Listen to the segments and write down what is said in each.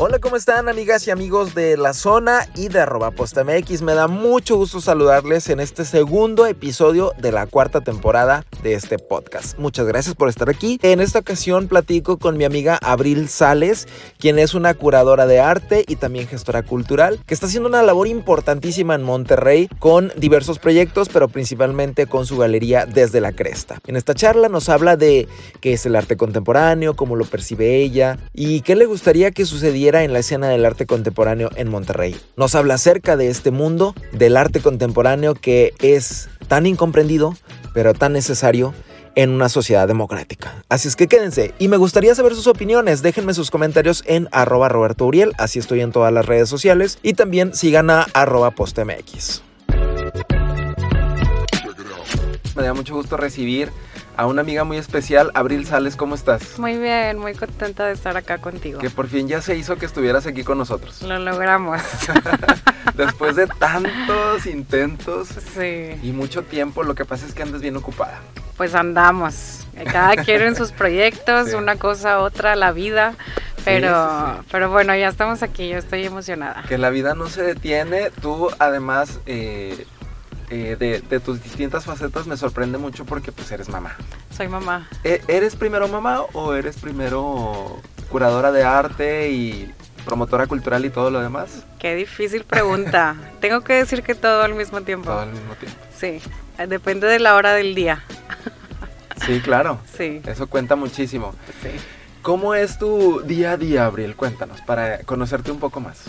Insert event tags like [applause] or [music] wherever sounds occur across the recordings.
Hola, ¿cómo están amigas y amigos de la zona y de arroba postmx? Me da mucho gusto saludarles en este segundo episodio de la cuarta temporada de este podcast. Muchas gracias por estar aquí. En esta ocasión platico con mi amiga Abril Sales, quien es una curadora de arte y también gestora cultural, que está haciendo una labor importantísima en Monterrey con diversos proyectos, pero principalmente con su galería Desde la Cresta. En esta charla nos habla de qué es el arte contemporáneo, cómo lo percibe ella y qué le gustaría que sucediera en la escena del arte contemporáneo en Monterrey. Nos habla acerca de este mundo del arte contemporáneo que es tan incomprendido, pero tan necesario en una sociedad democrática. Así es que quédense y me gustaría saber sus opiniones. Déjenme sus comentarios en arroba Roberto Uriel, así estoy en todas las redes sociales y también sigan a arroba postmx. Me da mucho gusto recibir a una amiga muy especial, Abril Sales, ¿cómo estás? Muy bien, muy contenta de estar acá contigo. Que por fin ya se hizo que estuvieras aquí con nosotros. Lo logramos. [laughs] Después de tantos intentos sí. y mucho tiempo, lo que pasa es que andas bien ocupada. Pues andamos. Cada quien en sus proyectos, una cosa, otra, la vida. Pero, pero bueno, ya estamos aquí, yo estoy emocionada. Que la vida no se detiene. Tú además eh, eh, de, tus distintas facetas me sorprende mucho porque pues eres mamá. Soy mamá. ¿E, ¿Eres primero mamá o eres primero curadora de arte y promotora cultural y todo lo demás? Qué difícil pregunta. [laughs] Tengo que decir que todo al mismo tiempo. Todo al mismo tiempo. Sí, depende de la hora del día. [laughs] Sí, claro. Sí. Eso cuenta muchísimo. Sí. ¿Cómo es tu día a día, Abril? Cuéntanos, para conocerte un poco más.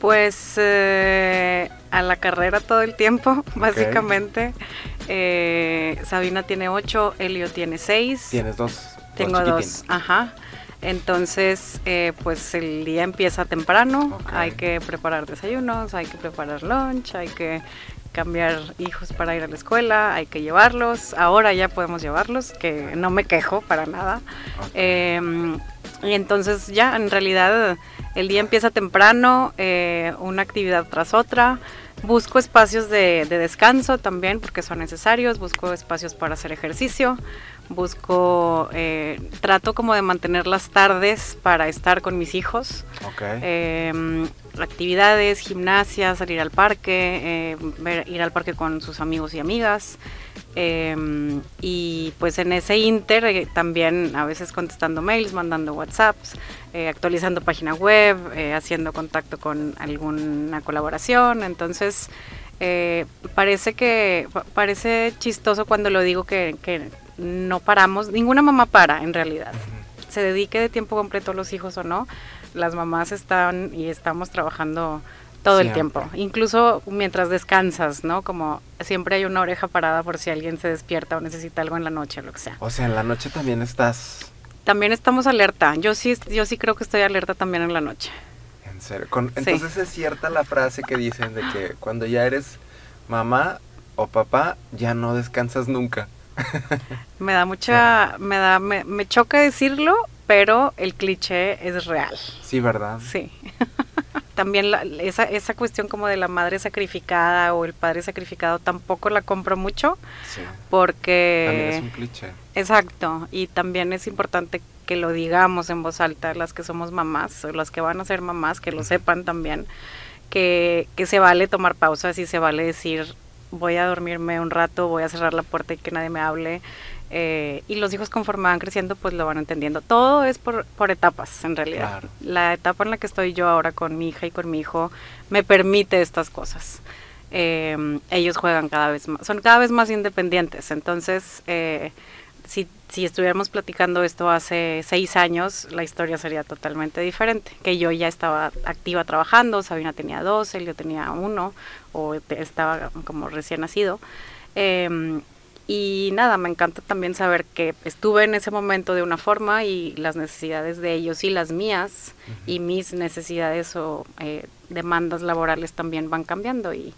Pues eh, a la carrera todo el tiempo, [laughs] básicamente. Eh, Sabina tiene ocho, Elio tiene seis. Tienes dos. Tengo dos, ajá. Entonces, eh, pues el día empieza temprano, hay que preparar desayunos, hay que preparar lunch, hay que cambiar hijos para ir a la escuela, hay que llevarlos. Ahora ya podemos llevarlos, que no me quejo para nada. Em, y entonces ya, en realidad, el día empieza temprano, eh, una actividad tras otra. Busco espacios de, descanso también porque son necesarios, busco espacios para hacer ejercicio, busco, eh, trato como de mantener las tardes para estar con mis hijos. Em, actividades, gimnasia, salir al parque, eh, ir al parque con sus amigos y amigas. Em, y pues en ese inter eh, también a veces contestando mails, mandando WhatsApps, eh, actualizando página web, eh, haciendo contacto con alguna colaboración. Entonces parece que parece chistoso cuando lo digo que, que, no paramos, ninguna mamá para en realidad. Se dedique de tiempo completo a los hijos o no, las mamás están y estamos trabajando todo el tiempo, incluso mientras descansas, ¿no? Como siempre hay una oreja parada por si alguien se despierta o necesita algo en la noche o lo que sea. O sea, en la noche también estás... También estamos alerta. Yo sí, yo sí creo que estoy alerta también en la noche. En serio. entonces es cierta la frase que dicen de que cuando ya eres mamá o papá ya no descansas nunca. [laughs] me da mucha, me da, me, me choca decirlo, pero el cliché es real. Sí, ¿verdad? Sí. [laughs] también esa, esa cuestión como de la madre sacrificada o el padre sacrificado tampoco la compro mucho sí. porque también es un cliché exacto y también es importante que lo digamos en voz alta las que somos mamás o las que van a ser mamás que lo sepan también que, que se vale tomar pausas y se vale decir voy a dormirme un rato voy a cerrar la puerta y que nadie me hable eh, y los hijos conforme van creciendo pues lo van entendiendo. Todo es por, por etapas en realidad. La etapa en la que estoy yo ahora con mi hija y con mi hijo me permite estas cosas. Eh, ellos juegan cada vez más, son cada vez más independientes. Entonces, eh, si, si estuviéramos platicando esto hace seis años, la historia sería totalmente diferente. Que yo ya estaba activa trabajando, Sabina tenía dos, yo tenía uno, o estaba como recién nacido. Eh, y nada, me encanta también saber que estuve en ese momento de una forma y las necesidades de ellos y las mías y mis necesidades o eh, demandas laborales también van cambiando y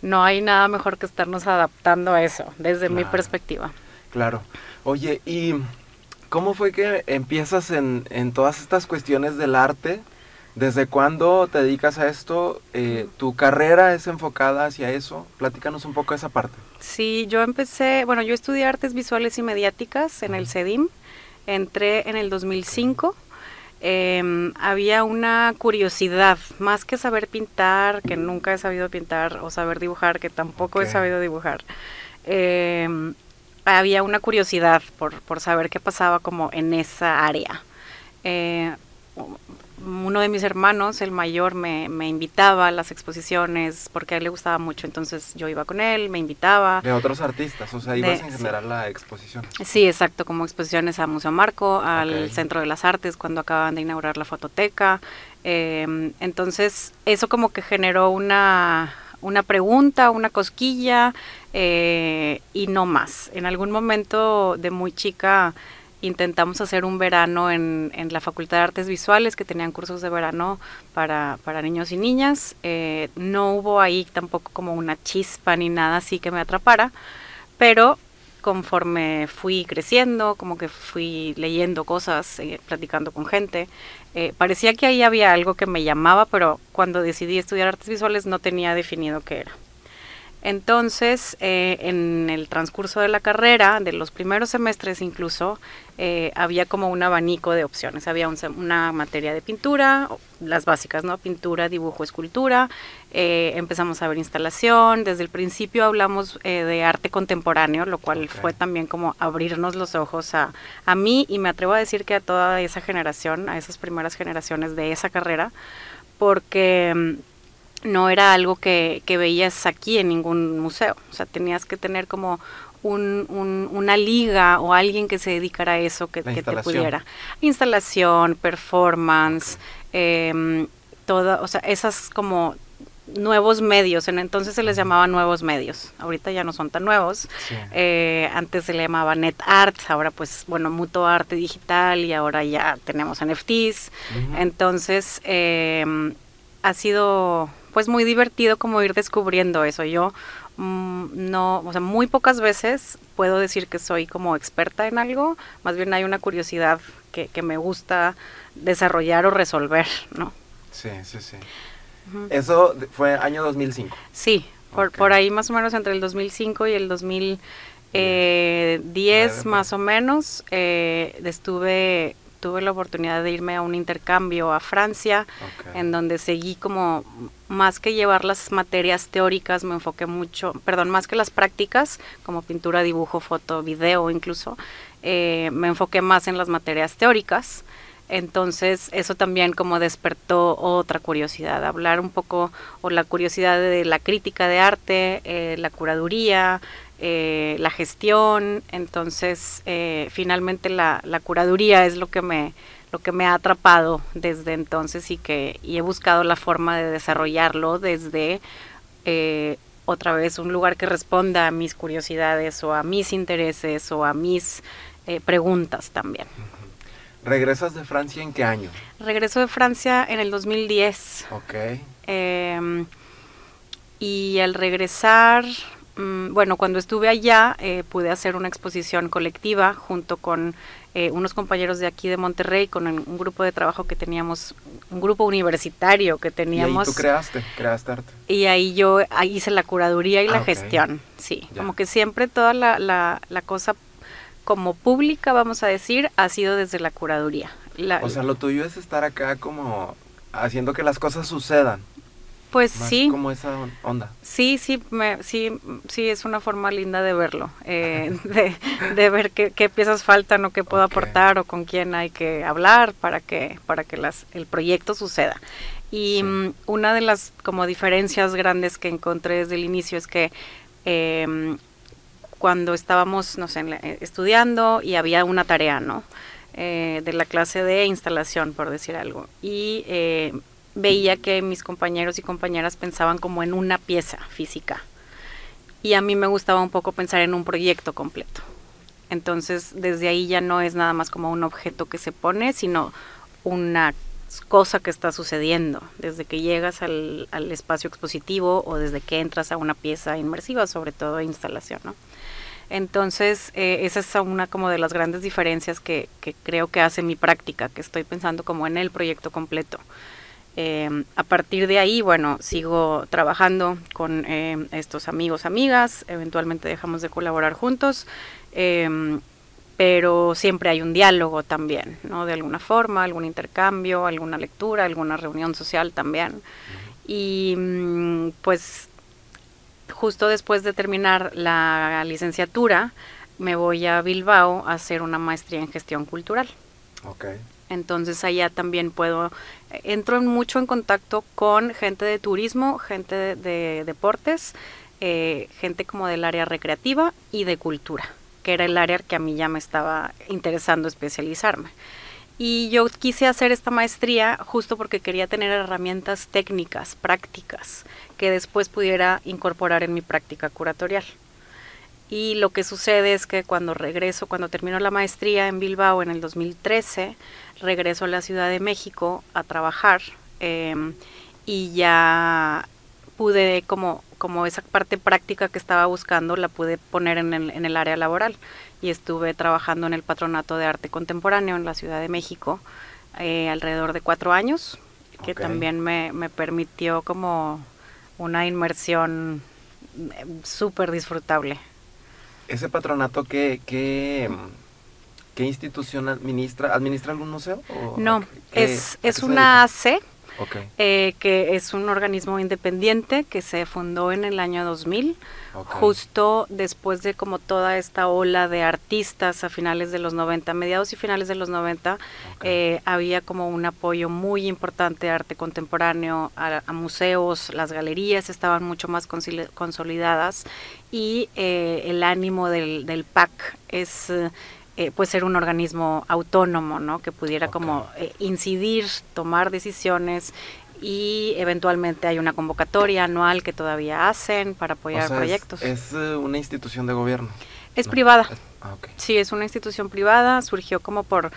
no hay nada mejor que estarnos adaptando a eso, desde mi perspectiva. Claro. Oye, ¿y cómo fue que empiezas en, en todas estas cuestiones del arte? ¿Desde cuándo te dedicas a esto? Eh, ¿Tu carrera es enfocada hacia eso? Platícanos un poco de esa parte. Sí, yo empecé, bueno, yo estudié artes visuales y mediáticas en el CEDIM, entré en el 2005 em, había una curiosidad, más que saber pintar, que nunca he sabido pintar, o saber dibujar, que tampoco he sabido dibujar. em, había una curiosidad por, por saber qué pasaba como en esa área. Eh, uno de mis hermanos, el mayor, me, me invitaba a las exposiciones porque a él le gustaba mucho, entonces yo iba con él, me invitaba. De otros artistas, o sea, De- ibas en sí. general a exposiciones. Sí, exacto, como exposiciones a Museo Marco, al. Centro de las Artes, cuando acaban de inaugurar la fototeca. Eh, entonces, eso como que generó una, una pregunta, una cosquilla eh, y no más. En algún momento de muy chica intentamos hacer un verano en, en la Facultad de Artes Visuales, que tenían cursos de verano para, para niños y niñas. Eh, no hubo ahí tampoco como una chispa ni nada así que me atrapara, pero conforme fui creciendo, como que fui leyendo cosas, eh, platicando con gente, eh, parecía que ahí había algo que me llamaba, pero cuando decidí estudiar artes visuales no tenía definido qué era. Entonces, eh, en el transcurso de la carrera, de los primeros semestres incluso, eh, había como un abanico de opciones. Había un una materia de pintura, las básicas, ¿no? Pintura, dibujo, escultura. Eh, empezamos a ver instalación. Desde el principio hablamos de arte contemporáneo, lo cual fue también como abrirnos los ojos a, a mí y me atrevo a decir que a toda esa generación, a esas primeras generaciones de esa carrera, porque mm, no era algo que, que veías aquí en ningún museo. O sea, tenías que tener como un, un- una liga o alguien que se dedicara a eso, que, te pudiera. Instalación, performance, em, toda, o sea, esas como nuevos medios. En entonces se les llamaba nuevos medios. Ahorita ya no son tan nuevos. Sí. Eh, antes se le llamaba Net Art, ahora pues bueno, Muto Arte Digital y ahora ya tenemos NFTs. Entonces eh, ha sido pues muy divertido como ir descubriendo eso. Yo mm, no, o sea, muy pocas veces puedo decir que soy como experta en algo, más bien hay una curiosidad que, que me gusta desarrollar o resolver, ¿no? Sí, sí, sí. Eso fue año 2005. Sí, por, por ahí más o menos entre el 2005 y el 2010 Nueve, más o menos, eh, estuve, tuve la oportunidad de irme a un intercambio a Francia, en donde seguí como, más que llevar las materias teóricas, me enfoqué mucho, perdón, más que las prácticas, como pintura, dibujo, foto, video incluso, eh, me enfoqué más en las materias teóricas. Entonces eso también como despertó otra curiosidad, hablar un poco o la curiosidad de la crítica de arte, eh, la curaduría, eh, la gestión. Entonces eh, finalmente la, la curaduría es lo que me lo que me ha atrapado desde entonces y que y he buscado la forma de desarrollarlo desde eh, otra vez un lugar que responda a mis curiosidades o a mis intereses o a mis preguntas también. ¿Regresas de Francia en qué año? Regreso de Francia en el 2010 Ok. eh, y al regresar, mm, bueno, cuando estuve allá eh, pude hacer una exposición colectiva junto con eh, unos compañeros de aquí de Monterrey, con el- un grupo de trabajo que teníamos, un grupo universitario que Y ahí teníamos. tú creaste, creaste arte. Y ahí yo ahí hice la curaduría y Ah, la ok. gestión, sí. Ya. Como que siempre toda la, la, la cosa como pública, vamos a decir, ha sido desde la curaduría. La- O sea, lo tuyo es estar acá como haciendo que las cosas sucedan. Pues sí, como esa on- onda. sí, sí, me, sí, sí, es una forma linda de verlo, eh, [laughs] de, de ver qué, qué piezas faltan o qué puedo Ok. aportar o con quién hay que hablar para que, para que las, el proyecto suceda. Y Sí. mm, una de las como diferencias grandes que encontré desde el inicio es que em, cuando estábamos, no sé, la- eh, estudiando y había una tarea, ¿no? Eh, de la clase de instalación, por decir algo. Y eh, veía que mis compañeros y compañeras pensaban como en una pieza física. Y a mí me gustaba un poco pensar en un proyecto completo. Entonces, desde ahí ya no es nada más como un objeto que se pone, sino una cosa que está sucediendo, desde que llegas al, espacio expositivo o desde que entras a una pieza inmersiva, sobre todo instalación, ¿no? Entonces, eh, esa es una como de las grandes diferencias que creo que hace mi práctica, que estoy pensando como en el proyecto completo. Eh, a partir de ahí, bueno, sigo trabajando con eh, estos amigos, amigas, eventualmente dejamos de colaborar juntos. Eh, pero siempre hay un diálogo también, ¿no? De alguna forma, algún intercambio, alguna lectura, alguna reunión social también. Y mm, pues justo después de terminar la licenciatura, me voy a Bilbao a hacer una maestría en gestión cultural. Okay. Entonces allá también puedo, entro mucho en contacto con gente de turismo, gente de, deportes, eh, gente como del área recreativa y de cultura que era el área que a mí ya me estaba interesando especializarme. Y yo quise hacer esta maestría justo porque quería tener herramientas técnicas, prácticas, que después pudiera incorporar en mi práctica curatorial. Y lo que sucede es que cuando regreso, cuando termino la maestría en Bilbao en el 2013, regreso a la Ciudad de México a trabajar em, y ya pude como como esa parte práctica que estaba buscando la pude poner en el, en el área laboral y estuve trabajando en el Patronato de Arte Contemporáneo en la Ciudad de México eh, alrededor de cuatro años, que también me, me, permitió como una inmersión eh, súper disfrutable. ¿Ese patronato qué, qué, qué institución administra? ¿Administra algún museo? no, es, es una AC eh, que es un organismo independiente que se fundó en el año 2000, justo después de como toda esta ola de artistas a finales de los 90, mediados y finales de los 90, eh, había como un apoyo muy importante a arte contemporáneo, a, museos, las galerías estaban mucho más consolidadas y eh, el ánimo del, del PAC es eh, pues ser un organismo autónomo, ¿no? Que pudiera como eh, incidir, tomar decisiones y eventualmente hay una convocatoria anual que todavía hacen para apoyar proyectos. Es, eh, una institución de gobierno. Es privada. Ah, sí, es una institución privada, surgió como por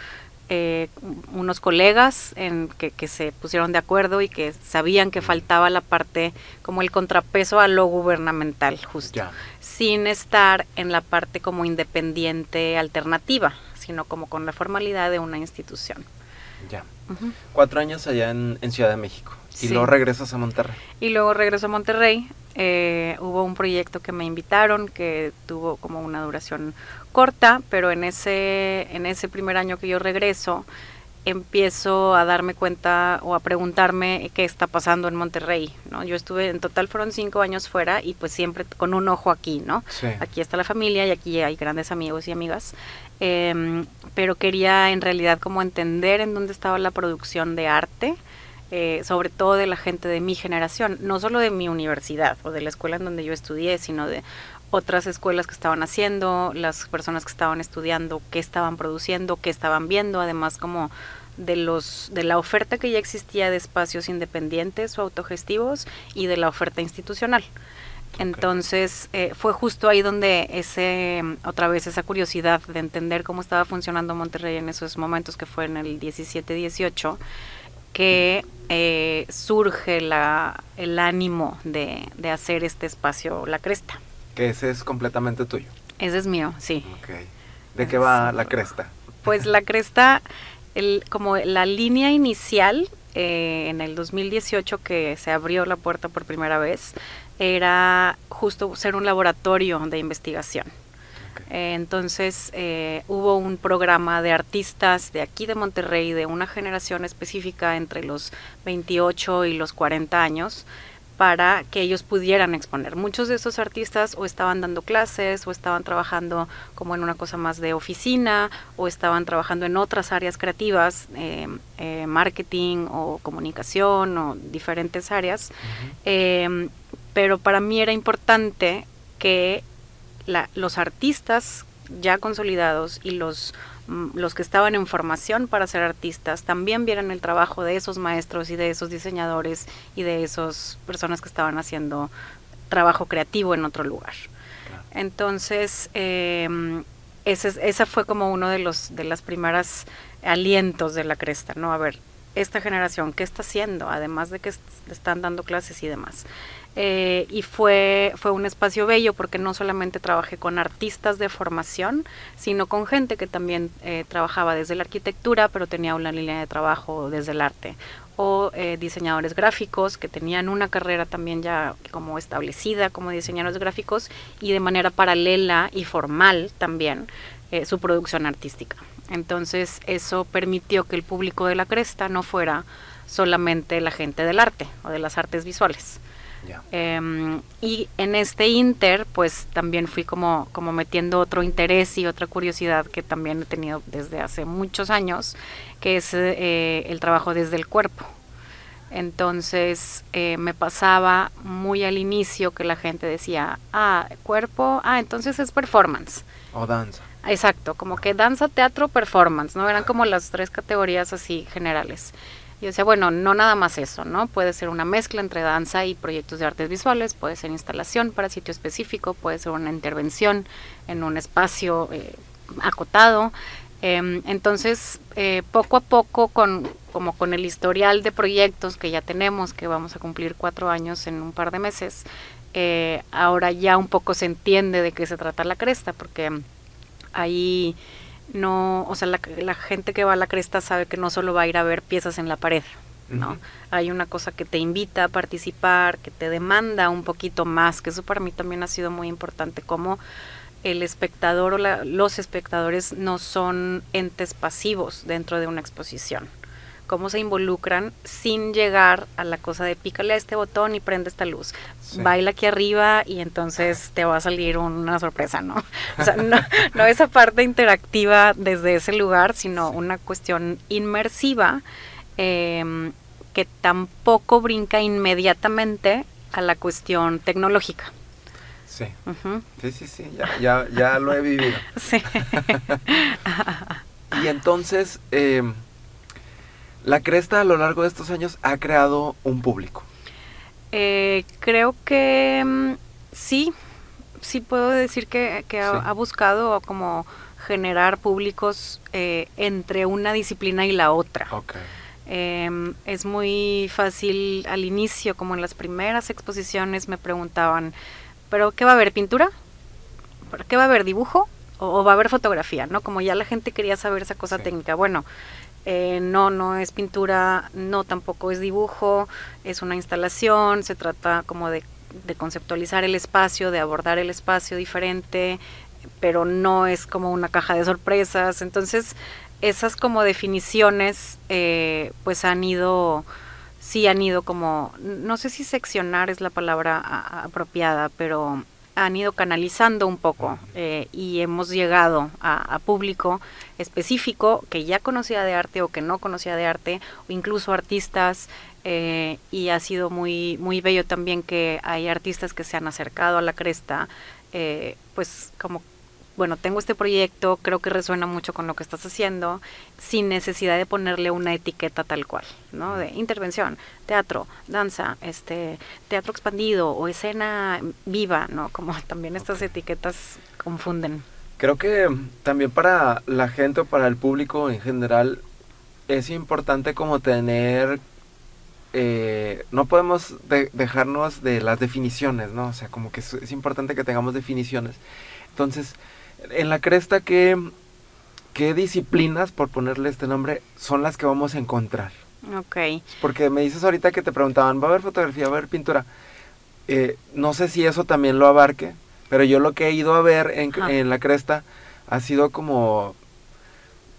eh, unos colegas en que, que, se pusieron de acuerdo y que sabían que faltaba la parte como el contrapeso a lo gubernamental justo, sin estar en la parte como independiente alternativa, sino como con la formalidad de una institución. Ya. Cuatro años allá en, Ciudad de México. Y luego regresas a Monterrey. Y luego regreso a Monterrey. Eh, hubo un proyecto que me invitaron que tuvo como una duración corta, pero en ese, en ese primer año que yo regreso, empiezo a darme cuenta o a preguntarme qué está pasando en Monterrey, ¿no? Yo estuve, en total fueron cinco años fuera y pues siempre con un ojo aquí, ¿no? Aquí está la familia y aquí hay grandes amigos y amigas, em, pero quería en realidad como entender en dónde estaba la producción de arte, eh, sobre todo de la gente de mi generación, no solo de mi universidad o de la escuela en donde yo estudié, sino de otras escuelas que estaban haciendo, las personas que estaban estudiando, qué estaban produciendo, qué estaban viendo, además como de los de la oferta que ya existía de espacios independientes o autogestivos y de la oferta institucional. Entonces eh, fue justo ahí donde ese otra vez esa curiosidad de entender cómo estaba funcionando Monterrey en esos momentos que fue en el 17-18 que eh, surge la, el ánimo de, de hacer este espacio La Cresta. Que ese es completamente tuyo. Ese es mío, sí. ¿De qué va la cresta? Pues la cresta, el, como la línea inicial eh, en el 2018 que se abrió la puerta por primera vez, era justo ser un laboratorio de investigación. Eh, entonces eh, hubo un programa de artistas de aquí de Monterrey, de una generación específica entre los 28 y los 40 años, para que ellos pudieran exponer. Muchos de esos artistas o estaban dando clases o estaban trabajando como en una cosa más de oficina o estaban trabajando en otras áreas creativas, eh, eh, marketing o comunicación o diferentes áreas. Pero para mí era importante que los artistas ya consolidados y los Mm, los que estaban en formación para ser artistas también vieran el trabajo de esos maestros y de esos diseñadores y de esas personas que estaban haciendo trabajo creativo en otro lugar. Entonces, eh, ese, esa fue como uno de los de las primeras alientos de la cresta, ¿no? A ver, esta generación, ¿qué está haciendo? Además de que están dando clases y demás. Eh, y fue, fue un espacio bello porque no solamente trabajé con artistas de formación, sino con gente que también eh, trabajaba desde la arquitectura, pero tenía una línea de trabajo desde el arte, o eh, diseñadores gráficos que tenían una carrera también ya como establecida como diseñadores gráficos y de manera paralela y formal también eh, su producción artística. Entonces eso permitió que el público de la cresta no fuera solamente la gente del arte o de las artes visuales. Em, y en este inter, pues también fui como, como metiendo otro interés y otra curiosidad que también he tenido desde hace muchos años, que es eh, el trabajo desde el cuerpo. Entonces eh, me pasaba muy al inicio que la gente decía, ah, cuerpo, ah, entonces es performance. O danza. Exacto, como que danza, teatro, performance, ¿no? Eran como las tres categorías así generales. Y decía, bueno, no nada más eso, ¿no? Puede ser una mezcla entre danza y proyectos de artes visuales, puede ser instalación para sitio específico, puede ser una intervención en un espacio eh, acotado. Em, entonces, eh, poco a poco, con, como con el historial de proyectos que ya tenemos, que vamos a cumplir cuatro años en un par de meses, eh, ahora ya un poco se entiende de qué se trata la cresta, porque ahí no, o sea, la, la, gente que va a la cresta sabe que no solo va a ir a ver piezas en la pared, ¿no? Hay una cosa que te invita a participar, que te demanda un poquito más, que eso para mí también ha sido muy importante, como el espectador o los espectadores no son entes pasivos dentro de una exposición cómo se involucran sin llegar a la cosa de pícale a este botón y prende esta luz. Baila aquí arriba y entonces te va a salir una sorpresa, ¿no? [laughs] O sea, no, esa parte interactiva desde ese lugar, sino una cuestión inmersiva em, que tampoco brinca inmediatamente a la cuestión tecnológica. Sí. Sí, sí, sí, ya, ya, ya lo he vivido. [laughs] Sí. [laughs] y entonces, eh, la Cresta a lo largo de estos años ha creado un público. Eh, creo que mm, sí, sí puedo decir que, ha, buscado como generar públicos eh, entre una disciplina y la otra. Em, es muy fácil al inicio, como en las primeras exposiciones me preguntaban, ¿pero qué va a haber? ¿Pintura? ¿Pero qué va a haber? ¿Dibujo? O, va a haber fotografía? ¿No? Como ya la gente quería saber esa cosa técnica. Bueno, eh, no, no es pintura, no tampoco es dibujo, es una instalación, se trata como de, conceptualizar el espacio, de abordar el espacio diferente, pero no es como una caja de sorpresas. Entonces, esas como definiciones, eh, pues han ido, sí han ido como, no sé si seccionar es la palabra apropiada, pero han ido canalizando un poco eh, y hemos llegado a, público específico que ya conocía de arte o que no conocía de arte o incluso artistas eh, y ha sido muy muy bello también que hay artistas que se han acercado a la cresta eh, pues como bueno, tengo este proyecto, creo que resuena mucho con lo que estás haciendo, sin necesidad de ponerle una etiqueta tal cual, ¿no? De intervención, teatro, danza, este, teatro expandido o escena viva, ¿no? Como [laughs] también estas etiquetas confunden. Creo que también para la gente o para el público en general es importante como tener eh, no podemos dejarnos de las definiciones, ¿no? O sea, como que es, importante que tengamos definiciones. Entonces, en la cresta, ¿qué, ¿qué disciplinas, por ponerle este nombre, son las que vamos a encontrar? Ok. Porque me dices ahorita que te preguntaban, ¿va a haber fotografía, va a haber pintura? Eh, no sé si eso también lo abarque, pero yo lo que he ido a ver en, en la cresta ha sido como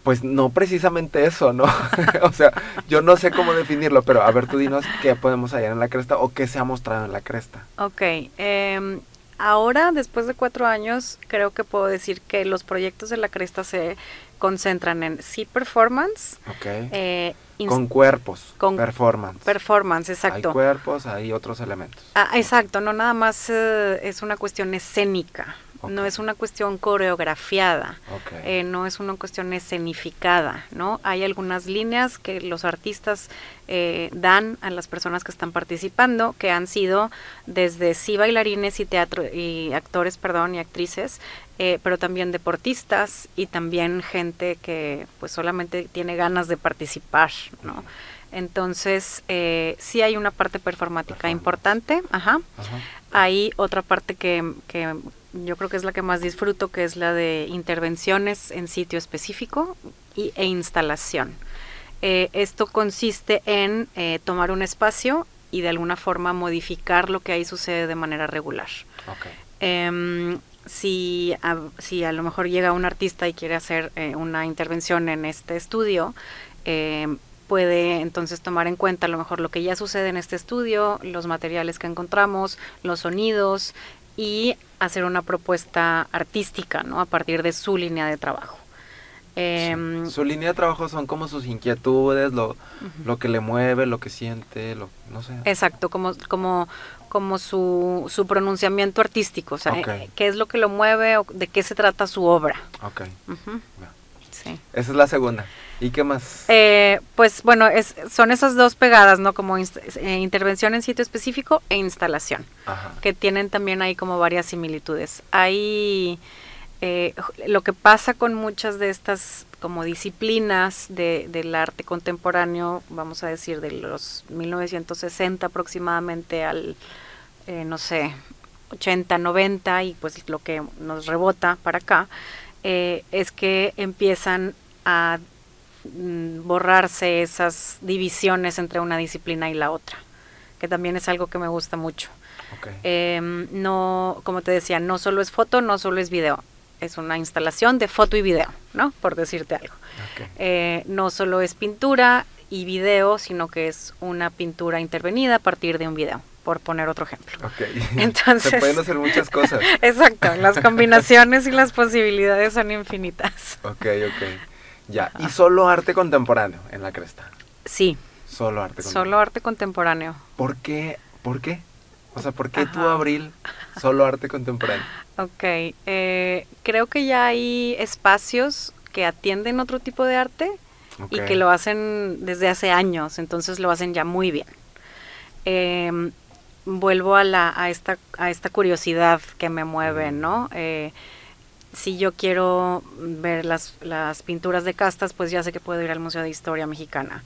pues no precisamente eso, ¿no? [laughs] o sea, yo no sé cómo definirlo, pero a ver, tú dinos qué podemos hallar en la cresta o qué se ha mostrado en la cresta. Ok, eh, ahora, después de cuatro años, creo que puedo decir que los proyectos de la cresta se concentran en sí performance. Eh, con cuerpos. Con performance. Performance, exacto. Hay cuerpos, hay otros elementos. Ah, exacto, no nada más eh, es una cuestión escénica. No es una cuestión coreografiada, eh, no es una cuestión escenificada, ¿no? Hay algunas líneas que los artistas eh, dan a las personas que están participando, que han sido desde sí bailarines y teatro y actores, perdón, y actrices, eh, pero también deportistas y también gente que pues solamente tiene ganas de participar, ¿no? Entonces, eh, sí hay una parte performática importante, ajá. Hay otra parte que, que yo creo que es la que más disfruto, que es la de intervenciones en sitio específico y, e instalación. Eh, esto consiste en eh, tomar un espacio y de alguna forma modificar lo que ahí sucede de manera regular. Em, si, a, si a lo mejor llega un artista y quiere hacer eh, una intervención en este estudio, eh, puede entonces tomar en cuenta a lo mejor lo que ya sucede en este estudio, los materiales que encontramos, los sonidos y hacer una propuesta artística, ¿no? A partir de su línea de trabajo. Em, su línea de trabajo son como sus inquietudes, lo, lo que le mueve, lo que siente, lo, no sé. Exacto, como, como, como su, su pronunciamiento artístico, o sea, eh, qué es lo que lo mueve o de qué se trata su obra. Ok. sí. Esa es la segunda. ¿Y qué más? Eh, pues bueno, es, son esas dos pegadas, ¿no? Como eh, intervención en sitio específico e instalación, que tienen también ahí como varias similitudes. Hay eh, lo que pasa con muchas de estas como disciplinas de, del arte contemporáneo, vamos a decir, de los 1960 aproximadamente al, no sé, 80, 90 y pues lo que nos rebota para acá, es que empiezan a borrarse esas divisiones entre una disciplina y la otra, que también es algo que me gusta mucho. Em, no, como te decía, no solo es foto, no solo es video, es una instalación de foto y video, ¿no? Por decirte algo. Eh, no solo es pintura y video, sino que es una pintura intervenida a partir de un video por poner otro ejemplo. [laughs] Entonces, se pueden hacer muchas cosas. [laughs] Exacto, las [laughs] combinaciones y las posibilidades son infinitas. Ok, ok. Ya, y solo arte contemporáneo en la cresta. Sí. Solo arte contemporáneo. Solo arte contemporáneo. ¿Por qué? ¿Por qué? O sea, ¿por qué tú, Abril, solo arte contemporáneo? [laughs] Ok, eh, creo que ya hay espacios que atienden otro tipo de arte y que lo hacen desde hace años, entonces lo hacen ya muy bien. Em, vuelvo a, la, a, esta, a esta curiosidad que me mueve, ¿no? Eh, si yo quiero ver las, las pinturas de castas, pues ya sé que puedo ir al Museo de Historia Mexicana.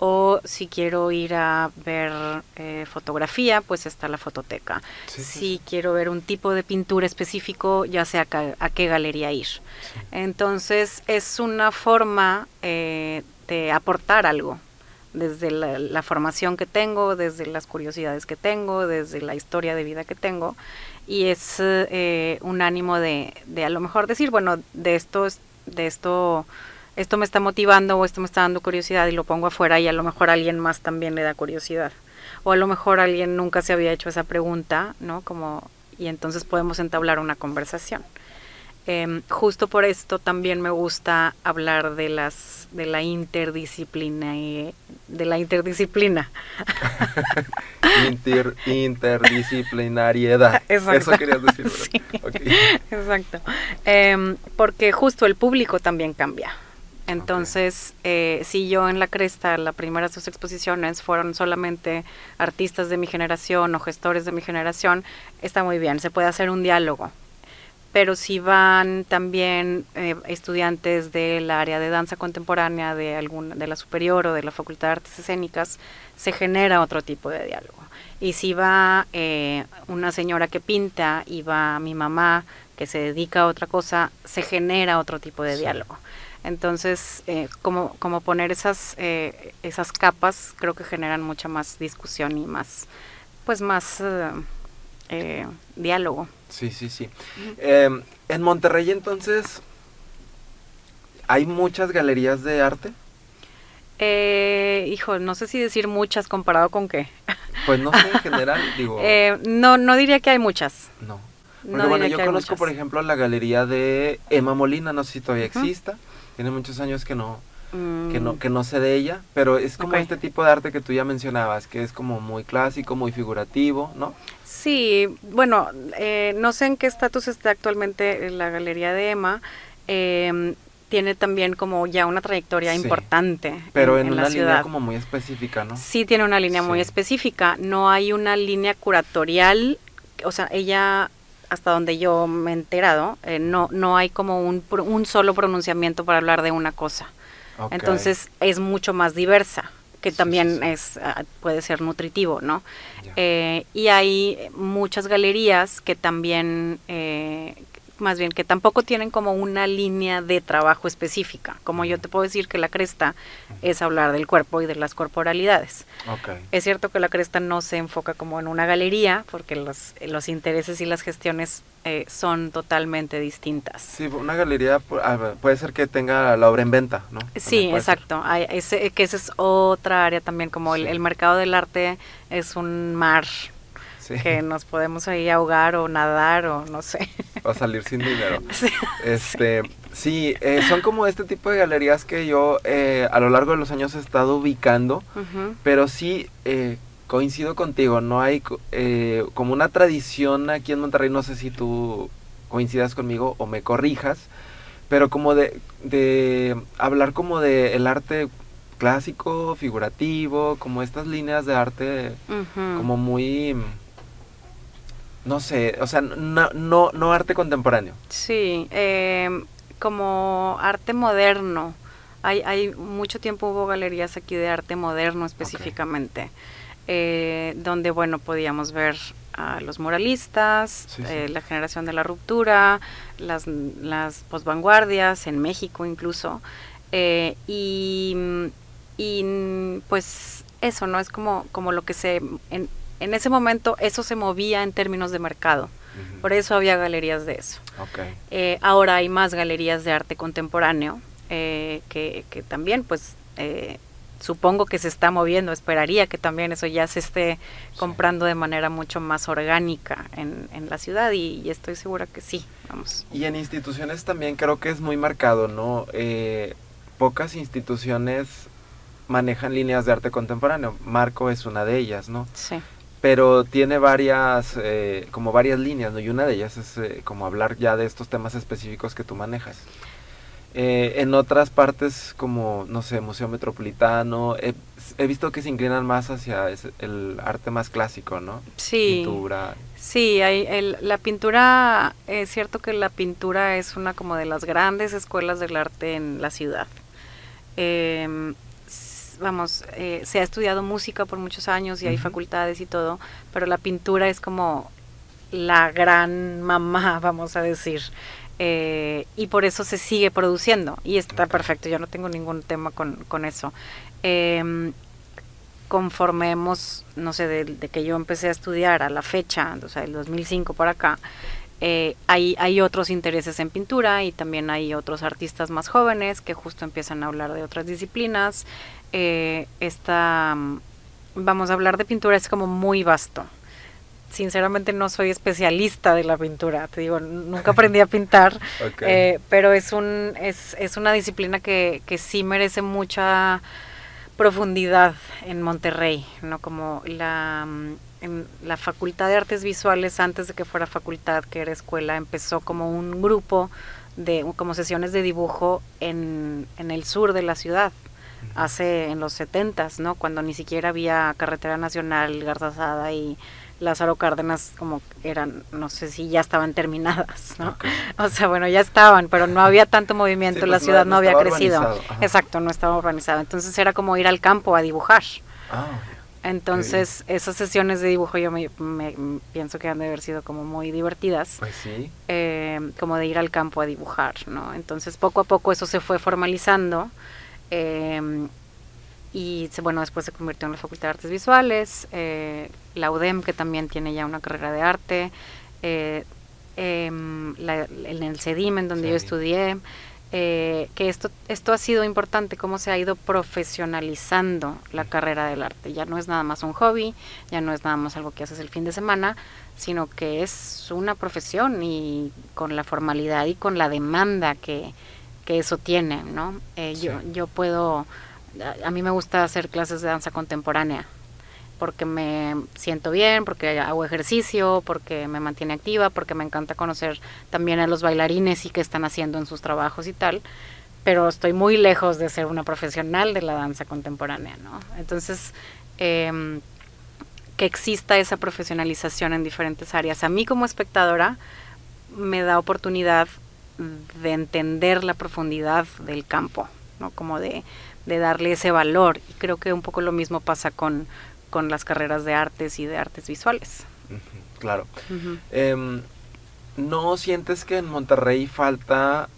O si quiero ir a ver eh, fotografía, pues está la fototeca. si quiero ver un tipo de pintura específico, ya sé a, qué galería ir. Entonces es una forma eh, de aportar algo, desde la, formación que tengo, desde las curiosidades que tengo, desde la historia de vida que tengo y es eh, un ánimo de, de, a lo mejor decir, bueno, de esto, de esto, esto me está motivando o esto me está dando curiosidad y lo pongo afuera y a lo mejor alguien más también le da curiosidad. O a lo mejor alguien nunca se había hecho esa pregunta, ¿no? Como, y entonces podemos entablar una conversación. Em, justo por esto también me gusta hablar de las de la interdisciplina y de la interdisciplina. [laughs] interdisciplinariedad. [laughs] Eso querías decir. [laughs] Exacto. Em, porque justo el público también cambia. Entonces, eh, si yo en la Cresta, las primeras dos exposiciones fueron solamente artistas de mi generación o gestores de mi generación, está muy bien, se puede hacer un diálogo pero si van también eh, estudiantes del área de danza contemporánea de alguna de la superior o de la Facultad de Artes Escénicas, se genera otro tipo de diálogo. Y si va eh, una señora que pinta y va mi mamá que se dedica a otra cosa, se genera otro tipo de diálogo. Entonces, eh, como, como poner esas, esas capas, creo que generan mucha más discusión y más, pues más diálogo. Sí, sí, sí. Em, en Monterrey entonces, ¿hay muchas galerías de arte? Eh, hijo, no sé si decir muchas comparado con qué. [laughs] Pues no sé, en general, [laughs] digo. Eh, no, no diría que hay muchas. No. bueno, yo conozco, por ejemplo, la galería de Emma Molina, no sé si todavía exista. Tiene muchos años que no, que no, mm. que no sé de ella, pero es como este tipo de arte que tú ya mencionabas, que es como muy clásico, muy figurativo, ¿no? Sí, bueno, eh, no sé en qué estatus está actualmente la Galería de Emma. Em, tiene también como ya una trayectoria importante. Pero en, una línea como muy específica, ¿no? Sí, tiene una línea muy específica. No hay una línea curatorial, o sea, ella, hasta donde yo me he enterado, eh, no, no hay como un, un solo pronunciamiento para hablar de una cosa. Entonces es mucho más diversa que también es ah, puede ser nutritivo, ¿no? Eh, y hay muchas galerías que también eh, más bien que tampoco tienen como una línea de trabajo específica. Como yo te puedo decir que la cresta es hablar del cuerpo y de las corporalidades. Es cierto que la cresta no se enfoca como en una galería, porque los, los intereses y las gestiones eh, son totalmente distintas. Sí, una galería puede ser que tenga la obra en venta, ¿no? sí, exacto. Hay, ese, que esa es otra área también, como el, el mercado del arte es un mar que [laughs] nos podemos ahí ahogar o nadar o no sé. O salir sin dinero. [laughs] Sí, este, sí, eh, son como este tipo de galerías que yo eh, a lo largo de los años he estado ubicando, pero sí eh, coincido contigo, no hay como una tradición aquí en Monterrey, no sé si tú coincidas conmigo o me corrijas, pero como de, de hablar como de el arte clásico, figurativo, como estas líneas de arte como muy no sé, o sea, no, no, no arte contemporáneo. Sí, em, como arte moderno. Hay, hay mucho tiempo hubo galerías aquí de arte moderno específicamente, eh, donde, bueno, podíamos ver a los muralistas, eh, la generación de la ruptura, las, las posvanguardias, en México incluso, eh, y, y pues eso, ¿no? Es como, como lo que se, en, en ese momento eso se movía en términos de mercado. Por eso había galerías de eso. Eh, ahora hay más galerías de arte contemporáneo eh, que, también, pues, eh, supongo que se está moviendo. Esperaría que también eso ya se esté comprando de manera mucho más orgánica en, la ciudad y, estoy segura que sí. Vamos. Y en instituciones también creo que es muy marcado, ¿no? pocas instituciones manejan líneas de arte contemporáneo. Marco es una de ellas, ¿no? Sí pero tiene varias, eh, como varias líneas, ¿no? Y una de ellas es eh, como hablar ya de estos temas específicos que tú manejas. Eh, en otras partes, como, no sé, Museo Metropolitano, he, visto que se inclinan más hacia el arte más clásico, ¿no? Sí. Pintura. Sí, hay el, la pintura, es cierto que la pintura es una como de las grandes escuelas del arte en la ciudad. Vamos, eh, se ha estudiado música por muchos años y hay facultades y todo, pero la pintura es como la gran mamá, [laughs] vamos a decir. Eh, y por eso se sigue produciendo y está perfecto, yo no tengo ningún tema con, con eso. Eh, conforme hemos, no sé, de, que yo empecé a estudiar a la fecha, o sea, el 2005 por acá, eh, hay, hay otros intereses en pintura y también hay otros artistas más jóvenes que justo empiezan a hablar de otras disciplinas eh, esta, vamos a hablar de pintura, es como muy vasto. Sinceramente no soy especialista de la pintura, te digo, nunca aprendí a [laughs] pintar, eh, pero es, un, es, es una disciplina que, que sí merece mucha profundidad en Monterrey, ¿no? Como la, mm, en la Facultad de Artes Visuales, antes de que fuera facultad, que era escuela, empezó como un grupo de como sesiones de dibujo en, en el sur de la ciudad, hace en los setentas, ¿no? Cuando ni siquiera había carretera nacional, Garzazada y Lázaro Cárdenas como eran, no sé si ya estaban terminadas, ¿no? [laughs] O sea, bueno, ya estaban, pero no había tanto movimiento, la pues ciudad no, había crecido. Exacto, no estaba urbanizado. Entonces era como ir al campo a dibujar. Ah, Entonces, esas sesiones de dibujo yo me, pienso que han de haber sido como muy divertidas. Pues sí. Eh, como de ir al campo a dibujar, ¿no? Entonces, poco a poco eso se fue formalizando. Em, y bueno, después se convirtió en la Facultad de Artes Visuales, eh, la UDEM, que también tiene ya una carrera de arte, eh, em, en el CEDIM, en donde yo estudié, eh, que esto, esto ha sido importante, cómo se ha ido profesionalizando la carrera del arte. Ya no es nada más un hobby, ya no es nada más algo que haces el fin de semana, sino que es una profesión y con la formalidad y con la demanda que, que eso tiene, ¿no? Eh, yo, yo puedo, a, mí me gusta hacer clases de danza contemporánea, porque me siento bien, porque hago ejercicio, porque me mantiene activa, porque me encanta conocer también a los bailarines y qué están haciendo en sus trabajos y tal, pero estoy muy lejos de ser una profesional de la danza contemporánea, ¿no? Entonces, em, que exista esa profesionalización en diferentes áreas. A mí como espectadora me da oportunidad de entender la profundidad del campo, ¿no? Como de, darle ese valor. Y creo que un poco lo mismo pasa con, con las carreras de artes y de artes visuales. claro. Em, ¿no sientes que en Monterrey falta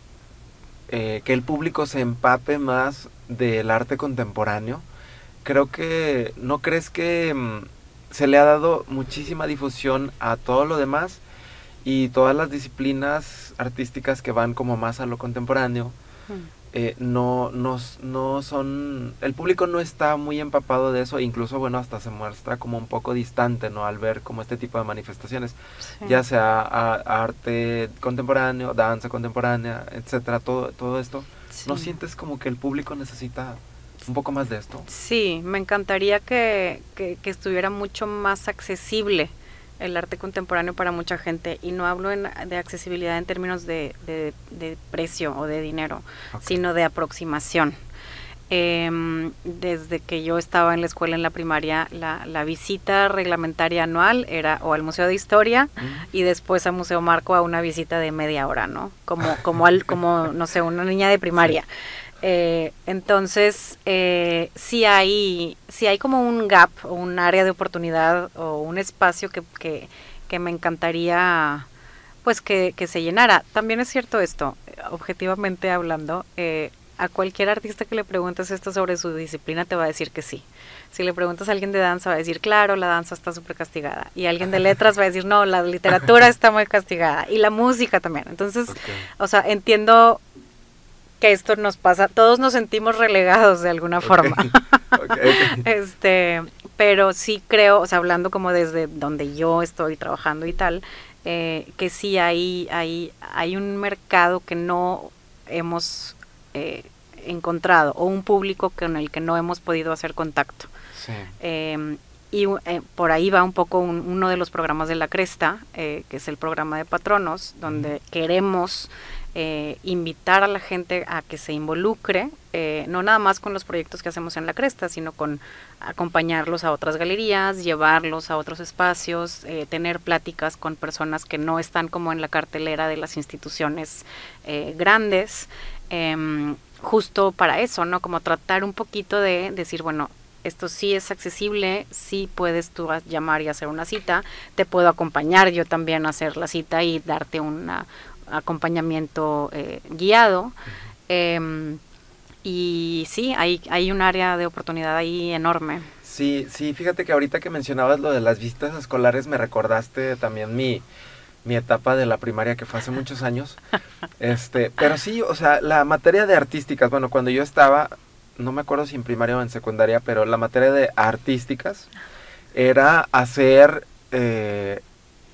eh, que el público se empape más del arte contemporáneo? Creo que, ¿no crees que mm, se le ha dado muchísima difusión a todo lo demás y todas las disciplinas artísticas que van como más a lo contemporáneo? Eh, no, no, no son, el público no está muy empapado de eso, incluso bueno, hasta se muestra como un poco distante, ¿no? Al ver como este tipo de manifestaciones, ya sea arte contemporáneo, danza contemporánea, etcétera, todo, todo esto, ¿no sientes como que el público necesita un poco más de esto? Sí, me encantaría que, que, que estuviera mucho más accesible el arte contemporáneo para mucha gente y no hablo de accesibilidad en términos de, precio o de dinero, sino de aproximación. Em, desde que yo estaba en la escuela en la primaria, la, visita reglamentaria anual era o al Museo de Historia y después al Museo Marco a una visita de media hora, ¿no? Como, como, al, como no sé, una niña de primaria. Eh, entonces, eh, si hay, si hay como un gap o un área de oportunidad o un espacio que, que, me encantaría pues que, se llenara. También es cierto esto, objetivamente hablando, eh, a cualquier artista que le preguntes esto sobre su disciplina te va a decir que sí. Si le preguntas a alguien de danza va a decir, claro, la danza está súper castigada. Y alguien de letras va a decir, no, la literatura está muy castigada. Y la música también. Entonces, o sea, entiendo que esto nos pasa, todos nos sentimos relegados de alguna forma. [laughs] este, pero sí creo, o sea, hablando como desde donde yo estoy trabajando y tal, eh, que sí hay, hay, hay un mercado que no hemos eh, encontrado o un público con el que no hemos podido hacer contacto. Em, y eh, por ahí va un poco uno de los programas de la Cresta, que es el programa de patronos, donde queremos eh, invitar a la gente a que se involucre, eh, no nada más con los proyectos que hacemos en la cresta, sino con acompañarlos a otras galerías, llevarlos a otros espacios, eh, tener pláticas con personas que no están como en la cartelera de las instituciones grandes, em, justo para eso, ¿no? Como tratar un poquito de decir, bueno, esto sí es accesible, sí puedes tú llamar y hacer una cita, te puedo acompañar yo también a hacer la cita y darte una, acompañamiento eh, guiado. Em, y sí, hay, hay un área de oportunidad ahí enorme. Sí, sí, fíjate que ahorita que mencionabas lo de las visitas escolares me recordaste también mi, mi etapa de la primaria que fue hace muchos años. [laughs] Este, pero sí, o sea, la materia de artísticas, bueno, cuando yo estaba, no me acuerdo si en primaria o en secundaria, pero la materia de artísticas era hacer eh,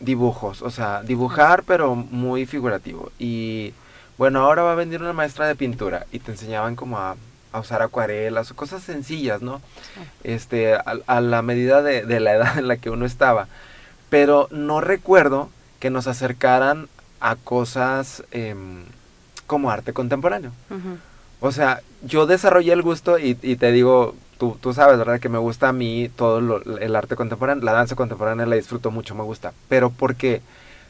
dibujos, o sea, dibujar pero muy figurativo. Y bueno, ahora va a venir una maestra de pintura y te enseñaban como a, usar acuarelas o cosas sencillas, ¿no? Este, a, la medida de, la edad [laughs] en la que uno estaba. Pero no recuerdo que nos acercaran a cosas em, como arte contemporáneo. O sea, yo desarrollé el gusto y, y te digo, tú, tú sabes, ¿verdad? Que me gusta a mí todo el arte contemporáneo, la danza contemporánea la disfruto mucho, me gusta, pero porque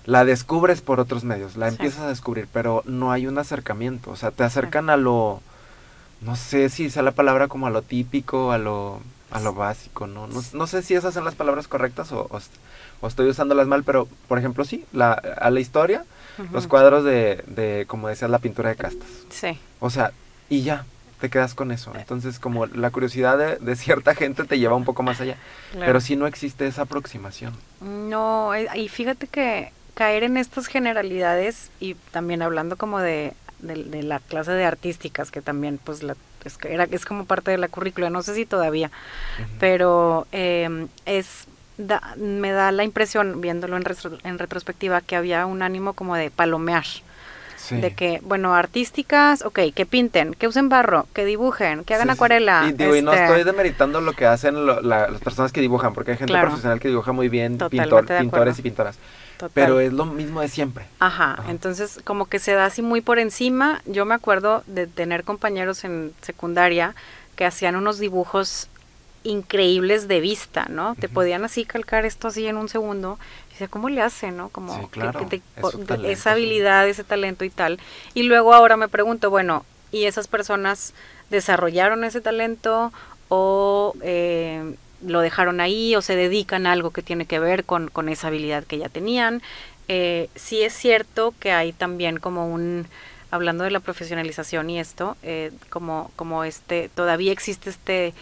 la descubres por otros medios, la empiezas a descubrir, pero no hay un acercamiento, o sea, te acercan a lo, no sé si sea la palabra como a lo típico, a lo, a lo básico, ¿no? No, sé si esas son las palabras correctas o, o, estoy usándolas mal, pero por ejemplo sí, la, a la historia, los cuadros de, de, como decías, la pintura de castas. Sí. O sea, y ya, te quedas con eso. Entonces, como la curiosidad de, cierta gente te lleva un poco más allá. Pero si no existe esa aproximación. No, eh, y fíjate que caer en estas generalidades y también hablando como de, de, la clase de artísticas, que también pues la, es, era, es como parte de la currícula, no sé si todavía, pero em, es... me da la impresión, viéndolo en, en retrospectiva, que había un ánimo como de palomear. De que, bueno, artísticas, ok, que pinten, que usen barro, que dibujen, que hagan acuarela. Y, digo, y no estoy este demeritando lo que hacen las personas que dibujan, porque hay gente profesional que dibuja muy bien, pintor, pintores y pintoras. Pero es lo mismo de siempre. Ajá, entonces como que se da así muy por encima. Yo me acuerdo de tener compañeros en secundaria que hacían unos dibujos increíbles de vista, ¿no? Te podían así calcar esto así en un segundo ¿cómo le hace, no? Como esa habilidad, ese talento y tal. Y luego ahora me pregunto, bueno, ¿y esas personas desarrollaron ese talento o eh, lo dejaron ahí o se dedican a algo que tiene que ver con, con esa habilidad que ya tenían. Eh, sí es cierto que hay también como un, hablando de la profesionalización y esto, eh, como, como este, todavía existe este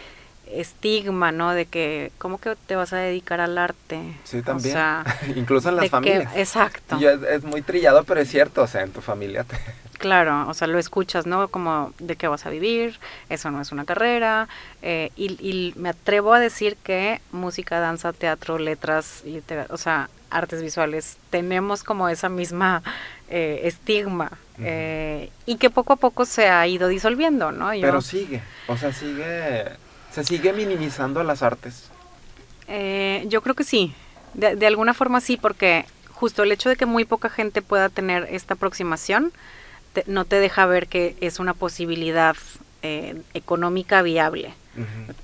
estigma, ¿no? De que, ¿cómo que te vas a dedicar al arte? Sí, también. [laughs] Incluso en las familias. exacto. es, muy trillado, pero es cierto, o sea, en tu familia. Te... [laughs] Claro, o sea, lo escuchas, ¿no? Como de qué vas a vivir, eso no es una carrera. Eh, y, y, me atrevo a decir que música, danza, teatro, letras, o sea, artes visuales, tenemos como esa misma eh, estigma. Eh, y que poco a poco se ha ido disolviendo, ¿no? Pero sigue, o sea, sigue ¿Se sigue minimizando a las artes? Eh, yo creo que sí, de, alguna forma sí, porque justo el hecho de que muy poca gente pueda tener esta aproximación no te deja ver que es una posibilidad eh, económica viable.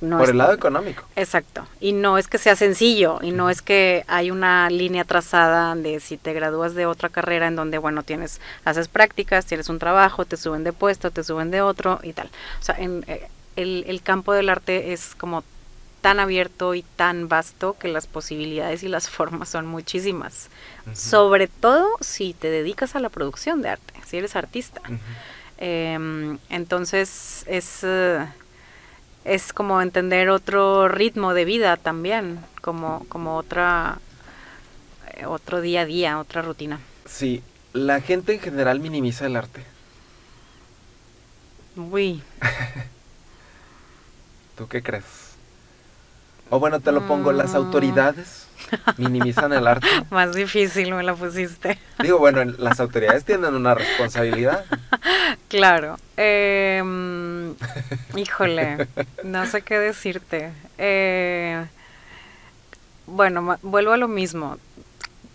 Por el lado económico. Exacto. Y no es que sea sencillo, y no es que hay una línea trazada de si te gradúas de otra carrera en donde, bueno, tienes, haces prácticas, tienes un trabajo, te suben de puesto, te suben de otro y tal. O sea, en, eh, el, campo del arte es como tan abierto y tan vasto que las posibilidades y las [laughs] formas son muchísimas. Sobre todo si te dedicas a la producción de arte, si eres artista. Em, entonces es, eh, es como entender otro ritmo de vida también, como, como otra, eh, otro día a día, otra rutina. Sí, la gente en general minimiza el arte. Uy. [laughs] ¿Tú qué crees? O bueno, te lo pongo, las mm. autoridades minimizan el arte. [laughs] Más difícil me la pusiste. Digo, bueno, las autoridades tienen una responsabilidad. [laughs] Claro. Em, híjole, no sé qué decirte. Eh, bueno, vuelvo a lo mismo.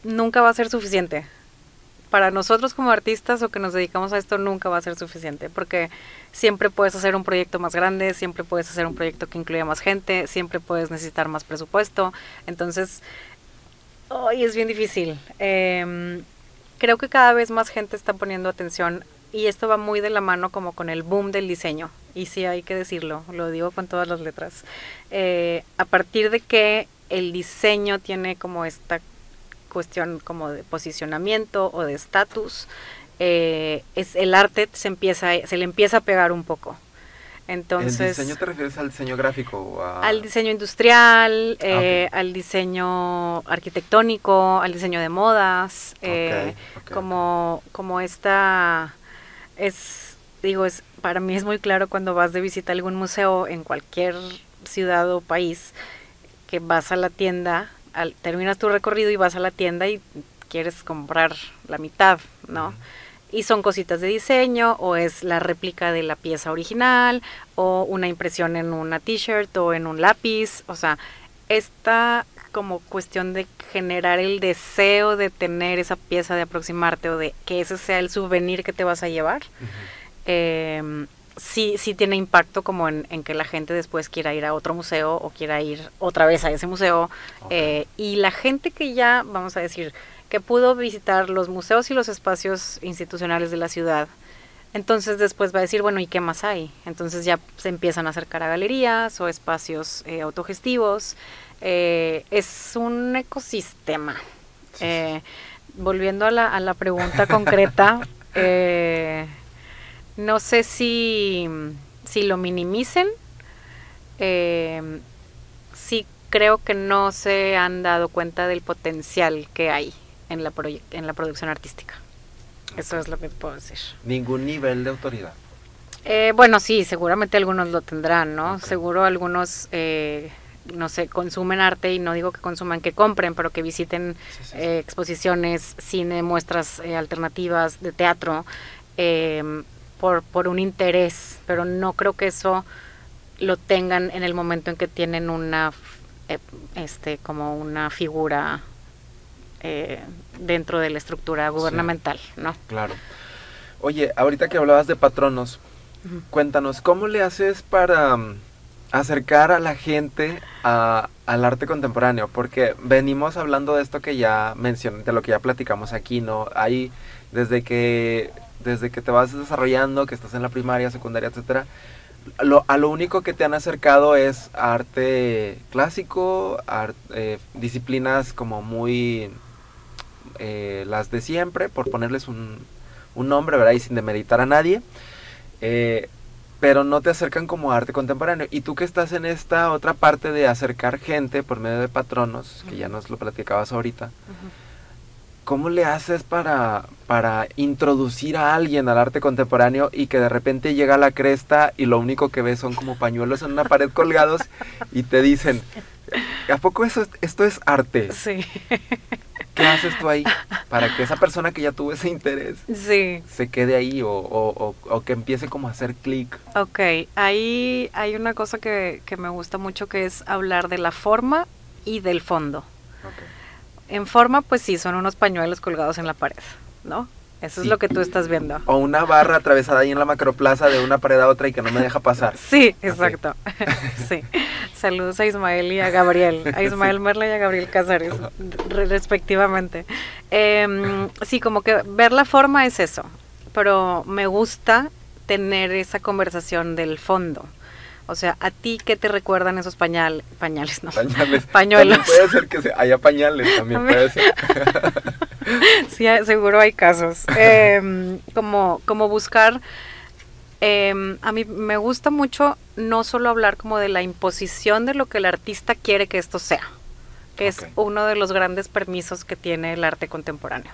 Nunca va a ser suficiente para nosotros como artistas o que nos dedicamos a esto nunca va a ser suficiente, porque siempre puedes hacer un proyecto más grande, siempre puedes hacer un proyecto que incluya más gente, siempre puedes necesitar más presupuesto, entonces, hoy es bien difícil. Em, creo que cada vez más gente está poniendo atención y esto va muy de la mano como con el boom del diseño, y sí hay que decirlo, lo digo con todas las letras. Eh, a partir de que el diseño tiene como esta cuestión como de posicionamiento o de estatus, eh, es el arte se empieza se le empieza a pegar un poco. Entonces, ¿El diseño te refieres al diseño gráfico? Al diseño industrial, eh, al diseño arquitectónico, al diseño de modas, eh, como, como esta es, digo, es para mí es muy claro cuando vas de visita a algún museo en cualquier ciudad o país, que vas a la tienda terminas tu recorrido y vas a la tienda y quieres comprar la mitad, ¿no? Y son cositas de diseño, o es la réplica de la pieza original, o una impresión en una t-shirt o en un lápiz. O sea, esta como cuestión de generar el deseo de tener esa pieza, de aproximarte, o de que ese sea el souvenir que te vas a llevar sí, sí tiene impacto como en, que la gente después quiera ir a otro museo o quiera ir otra vez a ese museo. Eh, y la gente que ya, vamos a decir, que pudo visitar los museos y los espacios institucionales de la ciudad, entonces después va a decir, bueno, ¿y qué más hay? Entonces ya se empiezan a acercar a galerías o espacios eh, autogestivos. Eh, es un ecosistema. volviendo a la, a la pregunta concreta, [laughs] no sé si, si lo minimicen. Eh, sí creo que no se han dado cuenta del potencial que hay en la, en la producción artística. Eso es lo que puedo decir. ¿Ningún nivel de autoridad? Eh, bueno, sí, seguramente algunos lo tendrán, ¿no? Seguro algunos, eh, no sé, consumen arte y no digo que consuman, que compren, pero que visiten eh, exposiciones, cine, muestras alternativas de teatro por, por un interés, pero no creo que eso lo tengan en el momento en que tienen una, eh, este, como una figura eh, dentro de la estructura gubernamental, ¿no? Claro. Oye, ahorita que hablabas de patronos, cuéntanos, ¿cómo le haces para mm, acercar a la gente a, al arte contemporáneo? Porque venimos hablando de esto que ya mencioné, de lo que ya platicamos aquí, ¿no? Hay, desde que desde que te vas desarrollando, que estás en la primaria, secundaria, etcétera, lo, a lo único que te han acercado es arte clásico, eh, disciplinas como muy eh, las de siempre, por ponerles un, un nombre, ¿verdad? Y sin demeritar a nadie. Eh, pero no te acercan como arte contemporáneo. Y tú que estás en esta otra parte de acercar gente por medio de patronos, que ya nos lo platicabas ahorita, ¿cómo le haces para, para introducir a alguien al arte contemporáneo y que de repente llega a la cresta y lo único que ves son como pañuelos en una pared colgados y te dicen, ¿a poco eso, esto es arte? Sí. ¿Qué haces tú ahí para que esa persona que ya tuvo ese interés se quede ahí o, que empiece como a hacer clic? Ok, ahí hay una cosa que, me gusta mucho que es hablar de la forma y del fondo. En forma, pues sí, son unos pañuelos colgados en la pared, ¿no? Eso es lo que tú estás viendo. O una barra atravesada ahí en la macroplaza de una pared a otra y que no me deja pasar. [laughs] Sí, exacto. [laughs] sí. Saludos a Ismael y a Gabriel, a Ismael Merla y a Gabriel Casares, respectivamente. Em, sí, como que ver la forma es eso, pero me gusta tener esa conversación del fondo. O sea, ¿a ti qué te recuerdan esos pañales? Pañales, no. Pañales. [laughs] Pañuelos. puede ser que haya pañales, también puede ser. [laughs] sí, seguro hay casos. [laughs] Em, como, como buscar, em, a mí me gusta mucho no solo hablar como de la imposición de lo que el artista quiere que esto sea, que es uno de los grandes permisos que tiene el arte contemporáneo.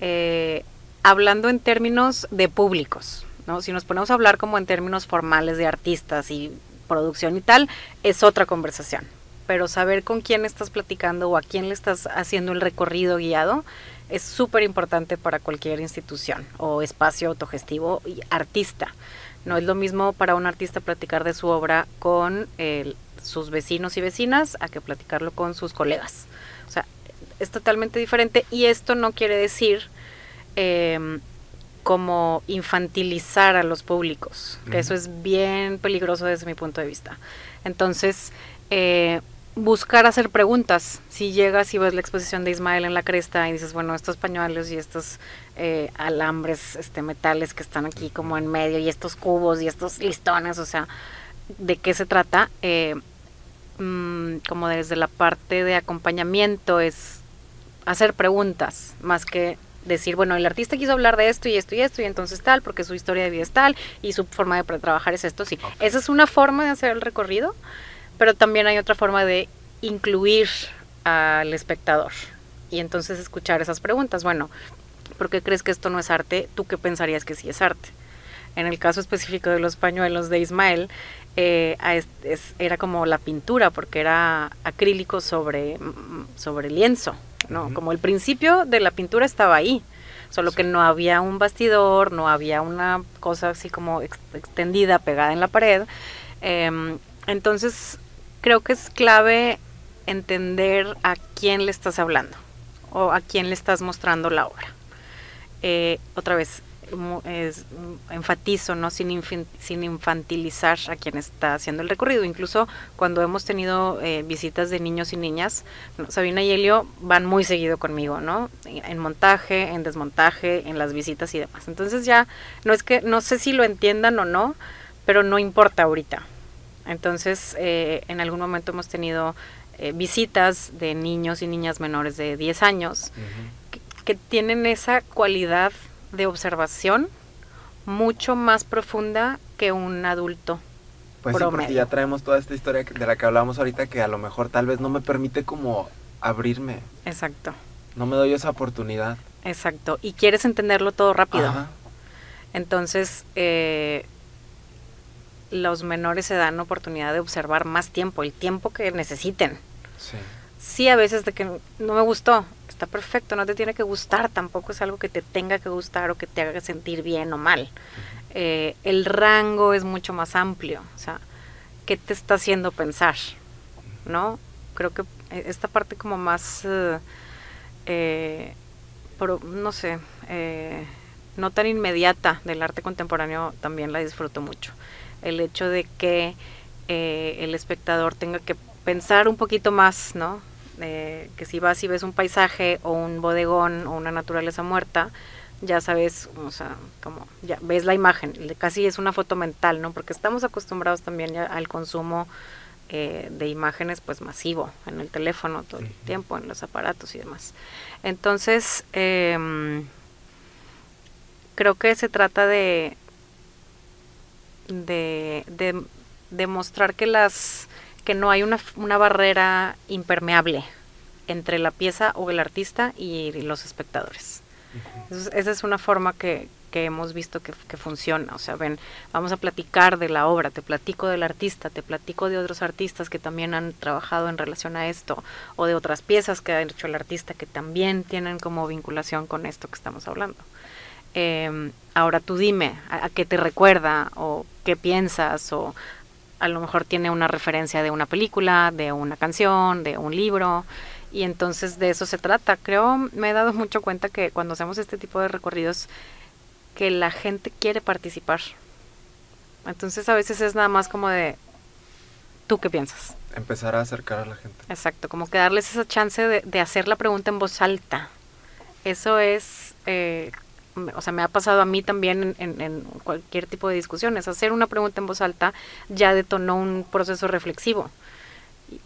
Eh, hablando en términos de públicos, ¿no? Si nos ponemos a hablar como en términos formales de artistas y producción y tal, es otra conversación pero saber con quién estás platicando o a quién le estás haciendo el recorrido guiado es súper importante para cualquier institución o espacio autogestivo y artista. No es lo mismo para un artista platicar de su obra con sus vecinos y vecinas a que platicarlo con sus colegas. O sea, es totalmente diferente y esto no quiere decir em, como infantilizar a los públicos, que eso es bien peligroso desde mi punto de vista. Entonces, eh, buscar hacer preguntas. Si llegas y ves la exposición de Ismael en la cresta y dices, bueno, estos pañuelos y estos eh, alambres, este, metales que están aquí como en medio y estos cubos y estos listones, o sea, ¿de qué se trata? Eh, mm, como desde la parte de acompañamiento es hacer preguntas más que decir, bueno, el artista quiso hablar de esto y esto y esto y entonces tal, porque su historia de vida es tal y su forma de trabajar es esto, sí. Esa es una forma de hacer el recorrido pero también hay otra forma de incluir al espectador y entonces escuchar esas preguntas. Bueno, ¿por qué crees que esto no es arte? ¿Tú qué pensarías que sí es arte? En el caso específico de los pañuelos de Ismael, eh, era como la pintura, porque era acrílico sobre, sobre lienzo, ¿no? Como el principio de la pintura estaba ahí, solo que no había un bastidor, no había una cosa así como extendida, pegada en la pared. Em, entonces, creo que es clave entender a quién le estás hablando o a quién le estás mostrando la obra. Eh, otra vez, es, enfatizo, ¿no? Sin, sin infantilizar a quien está haciendo el recorrido. Incluso cuando hemos tenido eh, visitas de niños y niñas, Sabina y Helio van muy seguido conmigo, ¿no? En montaje, en desmontaje, en las visitas y demás. Entonces ya, no es que, no sé si lo entiendan o no, pero no importa ahorita. Entonces, eh, en algún momento hemos tenido eh, visitas de niños y niñas menores de 10 años que, tienen esa cualidad de observación mucho más profunda que un adulto. Pues sí, porque ya traemos toda esta historia de la que hablábamos ahorita que a lo mejor tal vez no me permite como abrirme. Exacto. No me doy esa oportunidad. Exacto. Y quieres entenderlo todo rápido. Entonces, eh, los menores se dan oportunidad de observar más tiempo, el tiempo que necesiten. Sí. Sí, a veces de que no me gustó, está perfecto, no te tiene que gustar, tampoco es algo que te tenga que gustar o que te haga sentir bien o mal. Eh, el rango es mucho más amplio, o sea, ¿qué te está haciendo pensar? ¿No? Creo que eh, esta parte como más, eh, no sé, no tan inmediata del arte contemporáneo también la disfruto mucho el hecho de que eh, el espectador tenga que pensar un poquito más, ¿no? Que si vas y ves un paisaje o un bodegón o una naturaleza muerta, ya sabes, o sea, como ya ves la imagen, casi es una foto mental, ¿no? Porque estamos acostumbrados también ya al consumo eh, de imágenes pues masivo en el teléfono todo el tiempo, en los aparatos y demás. Entonces, em, creo que se trata de, de, de demostrar que las que no hay una, una barrera impermeable entre la pieza o el artista y los espectadores. esa es una forma que, que hemos visto que, que, funciona. O sea, ven, vamos a platicar de la obra, te platico del artista, te platico de otros artistas que también han trabajado en relación a esto, o de otras piezas que ha hecho el artista que también tienen como vinculación con esto que estamos hablando. Em, ahora tú dime a, qué te recuerda o qué piensas o a lo mejor tiene una referencia de una película, de una canción, de un libro y entonces de eso se trata. Creo, me he dado mucho cuenta que cuando hacemos este tipo de recorridos que la gente quiere participar. Entonces a veces es nada más como de ¿tú qué piensas? Empezar a acercar a la gente. Exacto, como que darles esa chance de, de hacer la pregunta en voz alta. Eso es eh, o sea, me ha pasado a mí también en, cualquier tipo de discusiones. Hacer una pregunta en voz alta ya detonó un proceso reflexivo.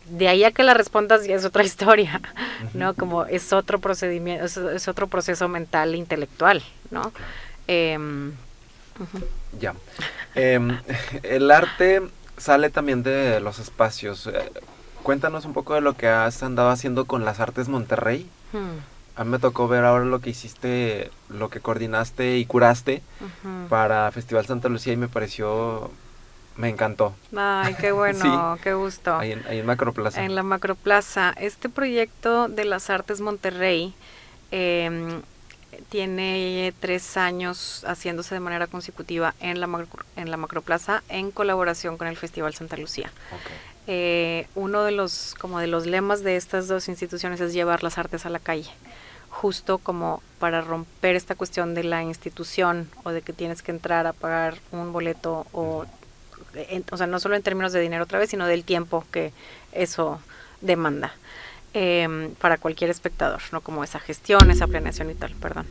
De ahí a que la respondas ya es otra [laughs] historia, ¿no? Como es otro procedimiento, es, otro proceso mental e intelectual, ¿no? Em, ya. Em, [laughs] el arte sale también de los espacios. Eh, cuéntanos un poco de lo que has andado haciendo con las artes Monterrey. Hmm a mí me tocó ver ahora lo que hiciste, lo que coordinaste y curaste para Festival Santa Lucía y me pareció, me encantó. Ay, qué [laughs] bueno, qué gusto. Ahí en, ahí en Macroplaza. En la Macroplaza. Este proyecto de las artes Monterrey em, tiene tres años haciéndose de manera consecutiva en la, en la Macroplaza en colaboración con el Festival Santa Lucía. Eh, uno de los como de los lemas de estas dos instituciones es llevar las artes a la calle justo como para romper esta cuestión de la institución o de que tienes que entrar a pagar un boleto o, o sea, no solo en términos de dinero otra vez, sino del tiempo que eso demanda em, para cualquier espectador, no como esa gestión, esa planeación y tal, perdón.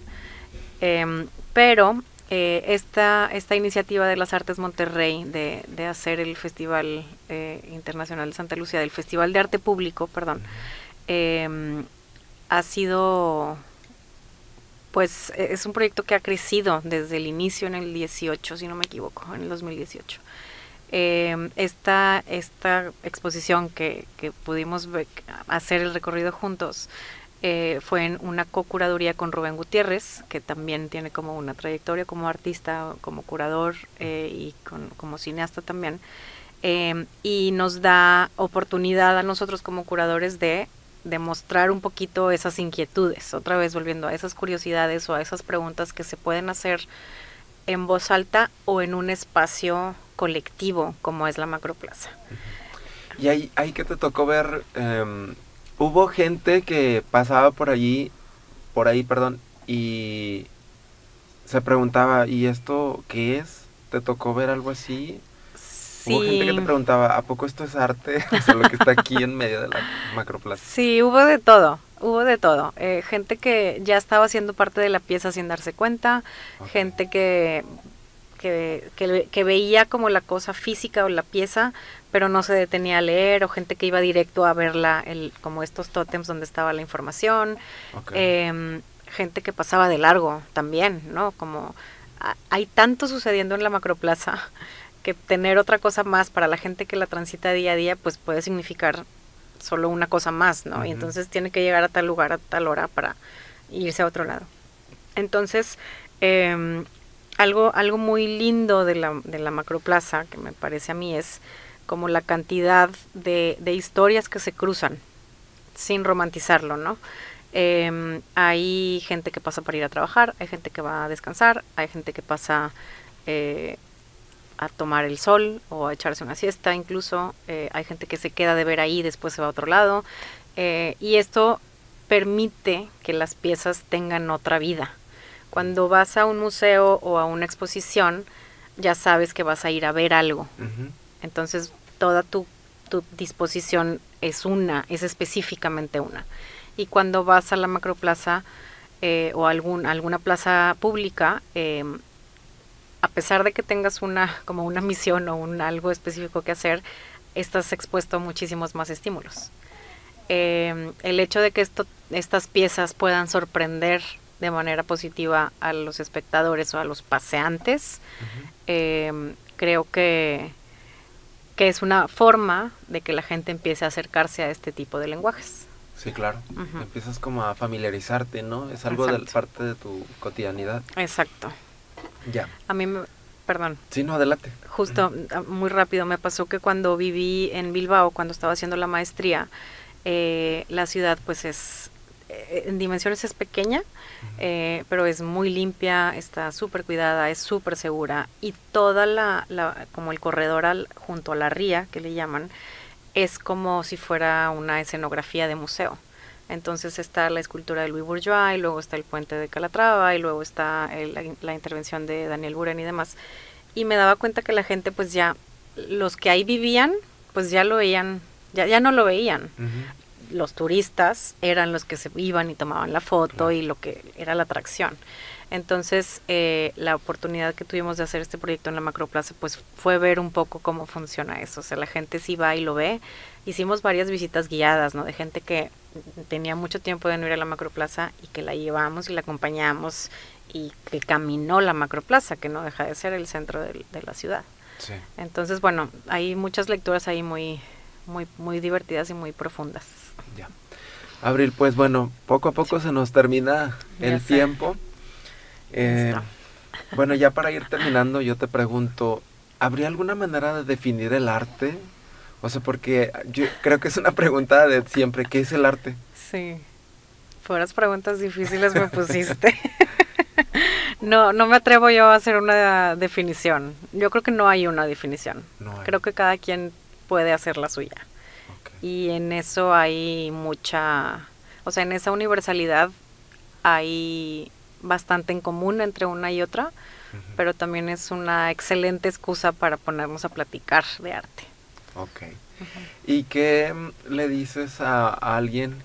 Em, pero eh, esta, esta iniciativa de las Artes Monterrey de, de hacer el Festival eh, Internacional de Santa Lucía, del Festival de Arte Público, perdón, eh, ha sido, pues e, es un proyecto que ha crecido desde el inicio en el 18, si no me equivoco, en el 2018. Eh, esta, esta exposición que, que pudimos hacer el recorrido juntos eh, fue en una co-curaduría con Rubén Gutiérrez, que también tiene como una trayectoria como artista, como curador eh, y como cineasta también. Eh, y nos da oportunidad a nosotros como curadores de demostrar un poquito esas inquietudes, otra vez volviendo a esas curiosidades o a esas preguntas que se pueden hacer en voz alta o en un espacio colectivo como es la macroplaza. Y ahí, ahí que te tocó ver, em, hubo gente que pasaba por allí, por ahí, perdón, y se preguntaba, ¿y esto qué es? ¿Te tocó ver algo así? Hubo gente que te preguntaba, ¿a poco esto es arte? [laughs] o sea, lo que está aquí en medio de la macroplaza. Sí, hubo de todo, hubo de todo. Eh, gente que ya estaba siendo parte de la pieza sin darse cuenta, gente que, que, que, veía como la cosa física o la pieza, pero no se detenía a leer, o gente que iba directo a verla, el, como estos tótems donde estaba la información. Em, gente que pasaba de largo también, ¿no? Como hay tanto sucediendo en la macroplaza [laughs] que tener otra cosa más para la gente que la transita día a día, pues puede significar solo una cosa más, ¿no? Y entonces tiene que llegar a tal lugar a tal hora para irse a otro lado. Entonces, em, algo, algo muy lindo de la, de la macroplaza, que me parece a mí, es como la cantidad de, de historias que se cruzan, sin romantizarlo, ¿no? Em, hay gente que pasa para ir a trabajar, hay gente que va a descansar, hay gente que pasa eh, a tomar el sol o a echarse una siesta incluso. Eh, hay gente que se queda de ver ahí después se va a otro lado. Eh, y esto permite que las piezas tengan otra vida. Cuando vas a un museo o a una exposición, ya sabes que vas a ir a ver algo. Entonces, toda tu, tu disposición es una, es específicamente una. Y cuando vas a la macroplaza, eh, o algún, alguna plaza pública, em, a pesar de que tengas una, como una misión o un algo específico que hacer, estás expuesto a muchísimos más estímulos. Em, el hecho de que esto, estas piezas puedan sorprender de manera positiva a los espectadores o a los paseantes, em, creo que, que es una forma de que la gente empiece a acercarse a este tipo de lenguajes. Sí, claro. Empiezas como a familiarizarte, ¿no? Es algo de parte de tu cotidianidad. Exacto. Ya. A mí me, perdón. Sí, no, adelante. Justo, ah, muy rápido, me pasó que cuando viví en Bilbao, cuando estaba haciendo la maestría, eh, la ciudad pues es, en dimensiones es pequeña, eh, pero es muy limpia, está súper cuidada, es súper segura y toda la, la, como el corredor al, junto a la ría, que le llaman, es como si fuera una escenografía de museo. Entonces está la escultura de Louis Bourgeois, y luego está el puente de Calatrava, y luego está la, intervención de Daniel Buren y demás. Y me daba cuenta que la gente, pues ya, los que ahí vivían, pues ya lo veían, ya, ya no lo veían. Los turistas eran los que se iban y tomaban la foto y lo que era la atracción. Entonces, eh, la oportunidad que tuvimos de hacer este proyecto en la Macroplaza, pues fue ver un poco cómo funciona eso. O sea, la gente sí va y lo ve. Hicimos varias visitas guiadas, ¿no? De gente que tenía mucho tiempo de no ir a la Macroplaza y que la llevamos y la acompañamos y que caminó la Macroplaza, que no deja de ser el centro de, la ciudad. Sí. Entonces, bueno, hay muchas lecturas ahí muy, muy, muy divertidas y muy profundas. Ya. Abril, pues bueno, poco a poco se nos termina el tiempo. Eh, bueno, ya para ir terminando, yo te pregunto, ¿habría alguna manera de definir el arte? O sea, porque yo creo que es una pregunta de siempre, ¿qué es el arte? Sí, fueras preguntas difíciles me pusiste. [laughs] no, no me atrevo yo a hacer una definición. Yo creo que no hay una definición. Creo que cada quien puede hacer la suya. Y en eso hay mucha, o sea, en esa universalidad hay bastante en común entre una y otra, pero también es una excelente excusa para ponernos a platicar de arte. Ok. ¿Y qué mm, le dices a, alguien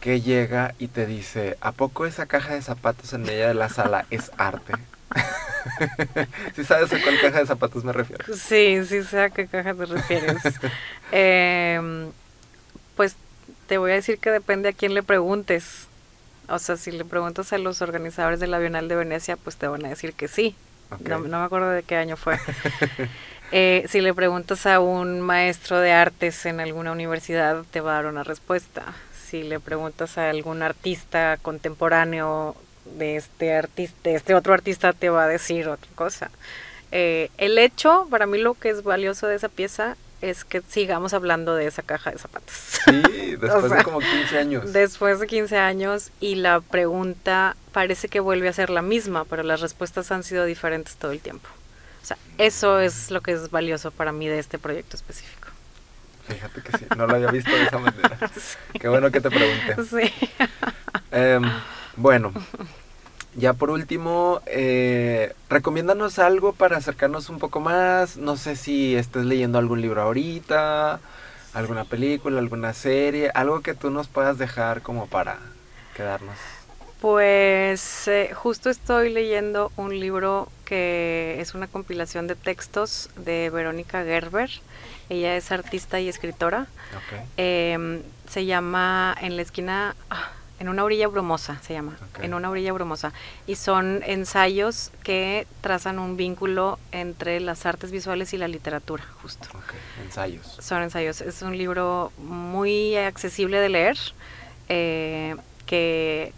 que llega y te dice, ¿a poco esa caja de zapatos en medio de la sala es arte? ¿Sí sabes a cuál caja de zapatos me refiero? Sí, sí sé a qué caja te refieres. [laughs] Em, pues te voy a decir que depende a quién le preguntes. O sea, si le preguntas a los organizadores de la Bienal de Venecia, pues te van a decir que sí. No, me acuerdo de qué año fue. [laughs] eh, si le preguntas a un maestro de artes en alguna universidad, te va a dar una respuesta. Si le preguntas a algún artista contemporáneo de este artista, de este otro artista, te va a decir otra cosa. Eh, el hecho, para mí lo que es valioso de esa pieza es que sigamos hablando de esa caja de zapatos. Sí, [laughs] después de como 15 años. Después de 15 años y la pregunta parece que vuelve a ser la misma, pero las respuestas han sido diferentes todo el tiempo. O sea, eso es lo que es valioso para mí de este proyecto específico. Fíjate que sí, no lo había visto de esa manera. [laughs] Qué bueno que te pregunté. Sí. Em, bueno, ya por último, eh, recomiéndanos algo para acercarnos un poco más. No sé si estés leyendo algún libro ahorita, alguna película, alguna serie, algo que tú nos puedas dejar como para quedarnos. Pues eh, justo estoy leyendo un libro que es una compilación de textos de Verónica Gerber. Ella es artista y escritora. Em, se llama En la esquina... Ah, en una orilla brumosa se llama, en una orilla brumosa. Y son ensayos que trazan un vínculo entre las artes visuales y la literatura, justo. Ensayos. Son ensayos. Es un libro muy accesible de leer, eh, que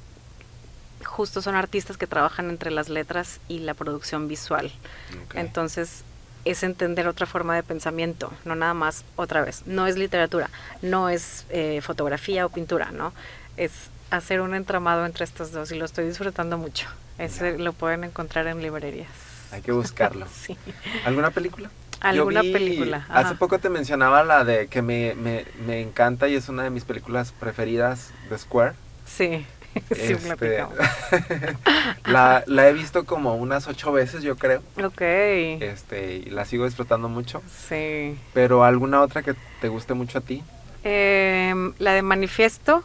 justo son artistas que trabajan entre las letras y la producción visual. Entonces es entender otra forma de pensamiento, no nada más otra vez. No es literatura, no es eh, fotografía o pintura, ¿no? Es hacer un entramado entre estos dos y lo estoy disfrutando mucho. Ese lo pueden encontrar en librerías. Hay que buscarlo. [laughs] sí. ¿Alguna película? ¿Alguna película? Hace poco te mencionaba la de que me, me, me, encanta y es una de mis películas preferidas de Square. Sí. [laughs] Sí, este, [laughs] la, la he visto como unas ocho veces, yo creo. Ok. Este, y la sigo disfrutando mucho. Sí. ¿Pero alguna otra que te guste mucho a ti? Eh, la de Manifiesto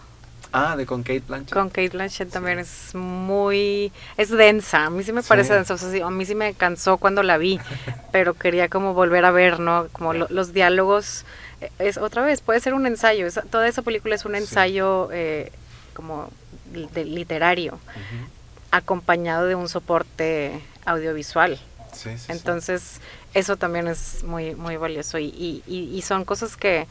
Ah, de con Kate Blanchett. Con Kate Blanchett también es muy... es densa, a mí sí me parece Sí. densa, o sea, sí, a mí sí me cansó cuando la vi, [laughs] pero quería como volver a ver, ¿no? Como lo- los diálogos, eh, es otra vez, puede ser un ensayo, toda esa película es un ensayo eh, como de literario, acompañado de un soporte audiovisual. Entonces, eso también es muy, muy valioso. Y, y- y- y son cosas que,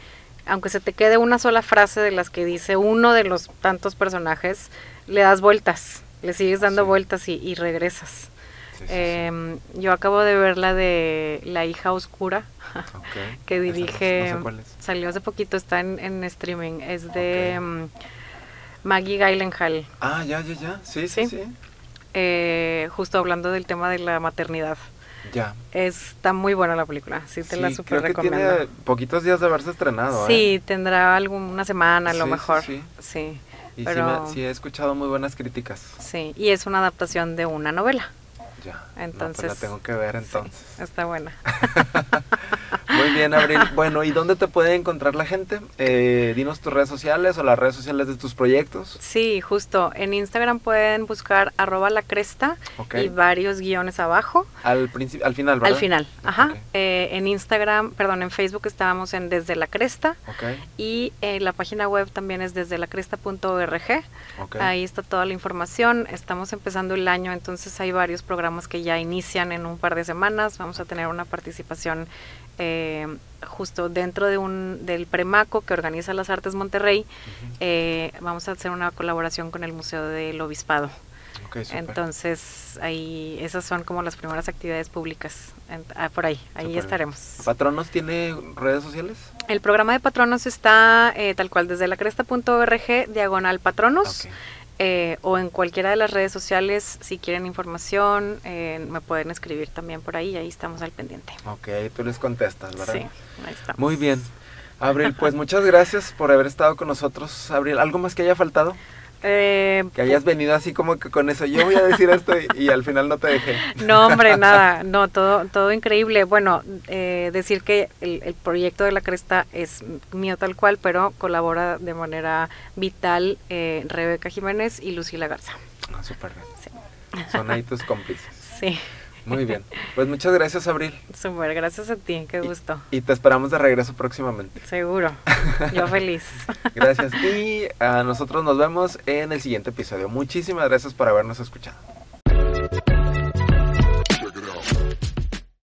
aunque se te quede una sola frase de las que dice uno de los tantos personajes, le das vueltas, le sigues dando Sí. vueltas y, y regresas. Sí. Em, yo acabo de ver la de La hija oscura, [laughs] que dirige, No sé cuál es. salió hace poquito, está en, en streaming, es de em, Maggie Gyllenhaal, Ah, ya, ya, ya. Sí, sí, Sí. sí. eh, justo hablando del tema de la maternidad. Ya. Está muy buena la película, sí te la Sí, super creo que recomiendo. tiene poquitos días de haberse estrenado, ¿eh? Sí, tendrá alguna semana a lo Sí, mejor. sí. Sí, Y sí, pero- me- sí he escuchado muy buenas críticas. sí. Y es una adaptación de una novela. Ya. no, pues Entonces, la tengo que ver entonces. está buena. [laughs] [laughs] Muy bien, Abril. Bueno, ¿y dónde te puede encontrar la gente? Eh, dinos tus redes sociales o las redes sociales de tus proyectos. Sí, justo. En Instagram pueden buscar arroba la cresta y varios guiones abajo. Al, principio, al final, ¿verdad? Al final, ajá. Eh, en Instagram, perdón, en Facebook estábamos en Desde la Cresta y eh, la página web también es desde la cresta.org. Ahí está toda la información. Estamos empezando el año, entonces hay varios programas que ya inician en un par de semanas. Vamos a tener una participación eh, justo dentro de un del Premaco que organiza las Artes Monterrey. Eh, vamos a hacer una colaboración con el Museo del Obispado. Entonces, ahí esas son como las primeras actividades públicas. En- ah, por ahí, ahí estaremos. ¿Patronos tiene redes sociales? El programa de patronos está eh, tal cual desde la cresta.org, diagonal patronos. Eh, o en cualquiera de las redes sociales, si quieren información, eh, me pueden escribir también por ahí, ahí estamos al pendiente. Ok, tú les contestas, ¿verdad? Sí, ahí estamos. Muy bien. Abril, pues [laughs] muchas gracias por haber estado con nosotros. Abril, ¿algo más que haya faltado? Eh, Que hayas venido así como que con eso. Yo voy a decir esto y, y al final no te dejé. [laughs] no, hombre, [laughs] nada, no, todo, todo increíble. Bueno, eh, decir que el, el proyecto de la Cresta es mío tal cual, pero colabora de manera vital eh, Rebeca Jiménez y Lucila Garza. Ah, súper bien. Sí. Son ahí [laughs] tus cómplices. Sí, Muy bien. Pues muchas gracias, Abril. súper, gracias a ti, qué gusto. Y te esperamos de regreso próximamente. Seguro, yo [laughs] feliz. Gracias. [laughs] Y a nosotros nos vemos en el siguiente episodio. Muchísimas gracias por habernos escuchado.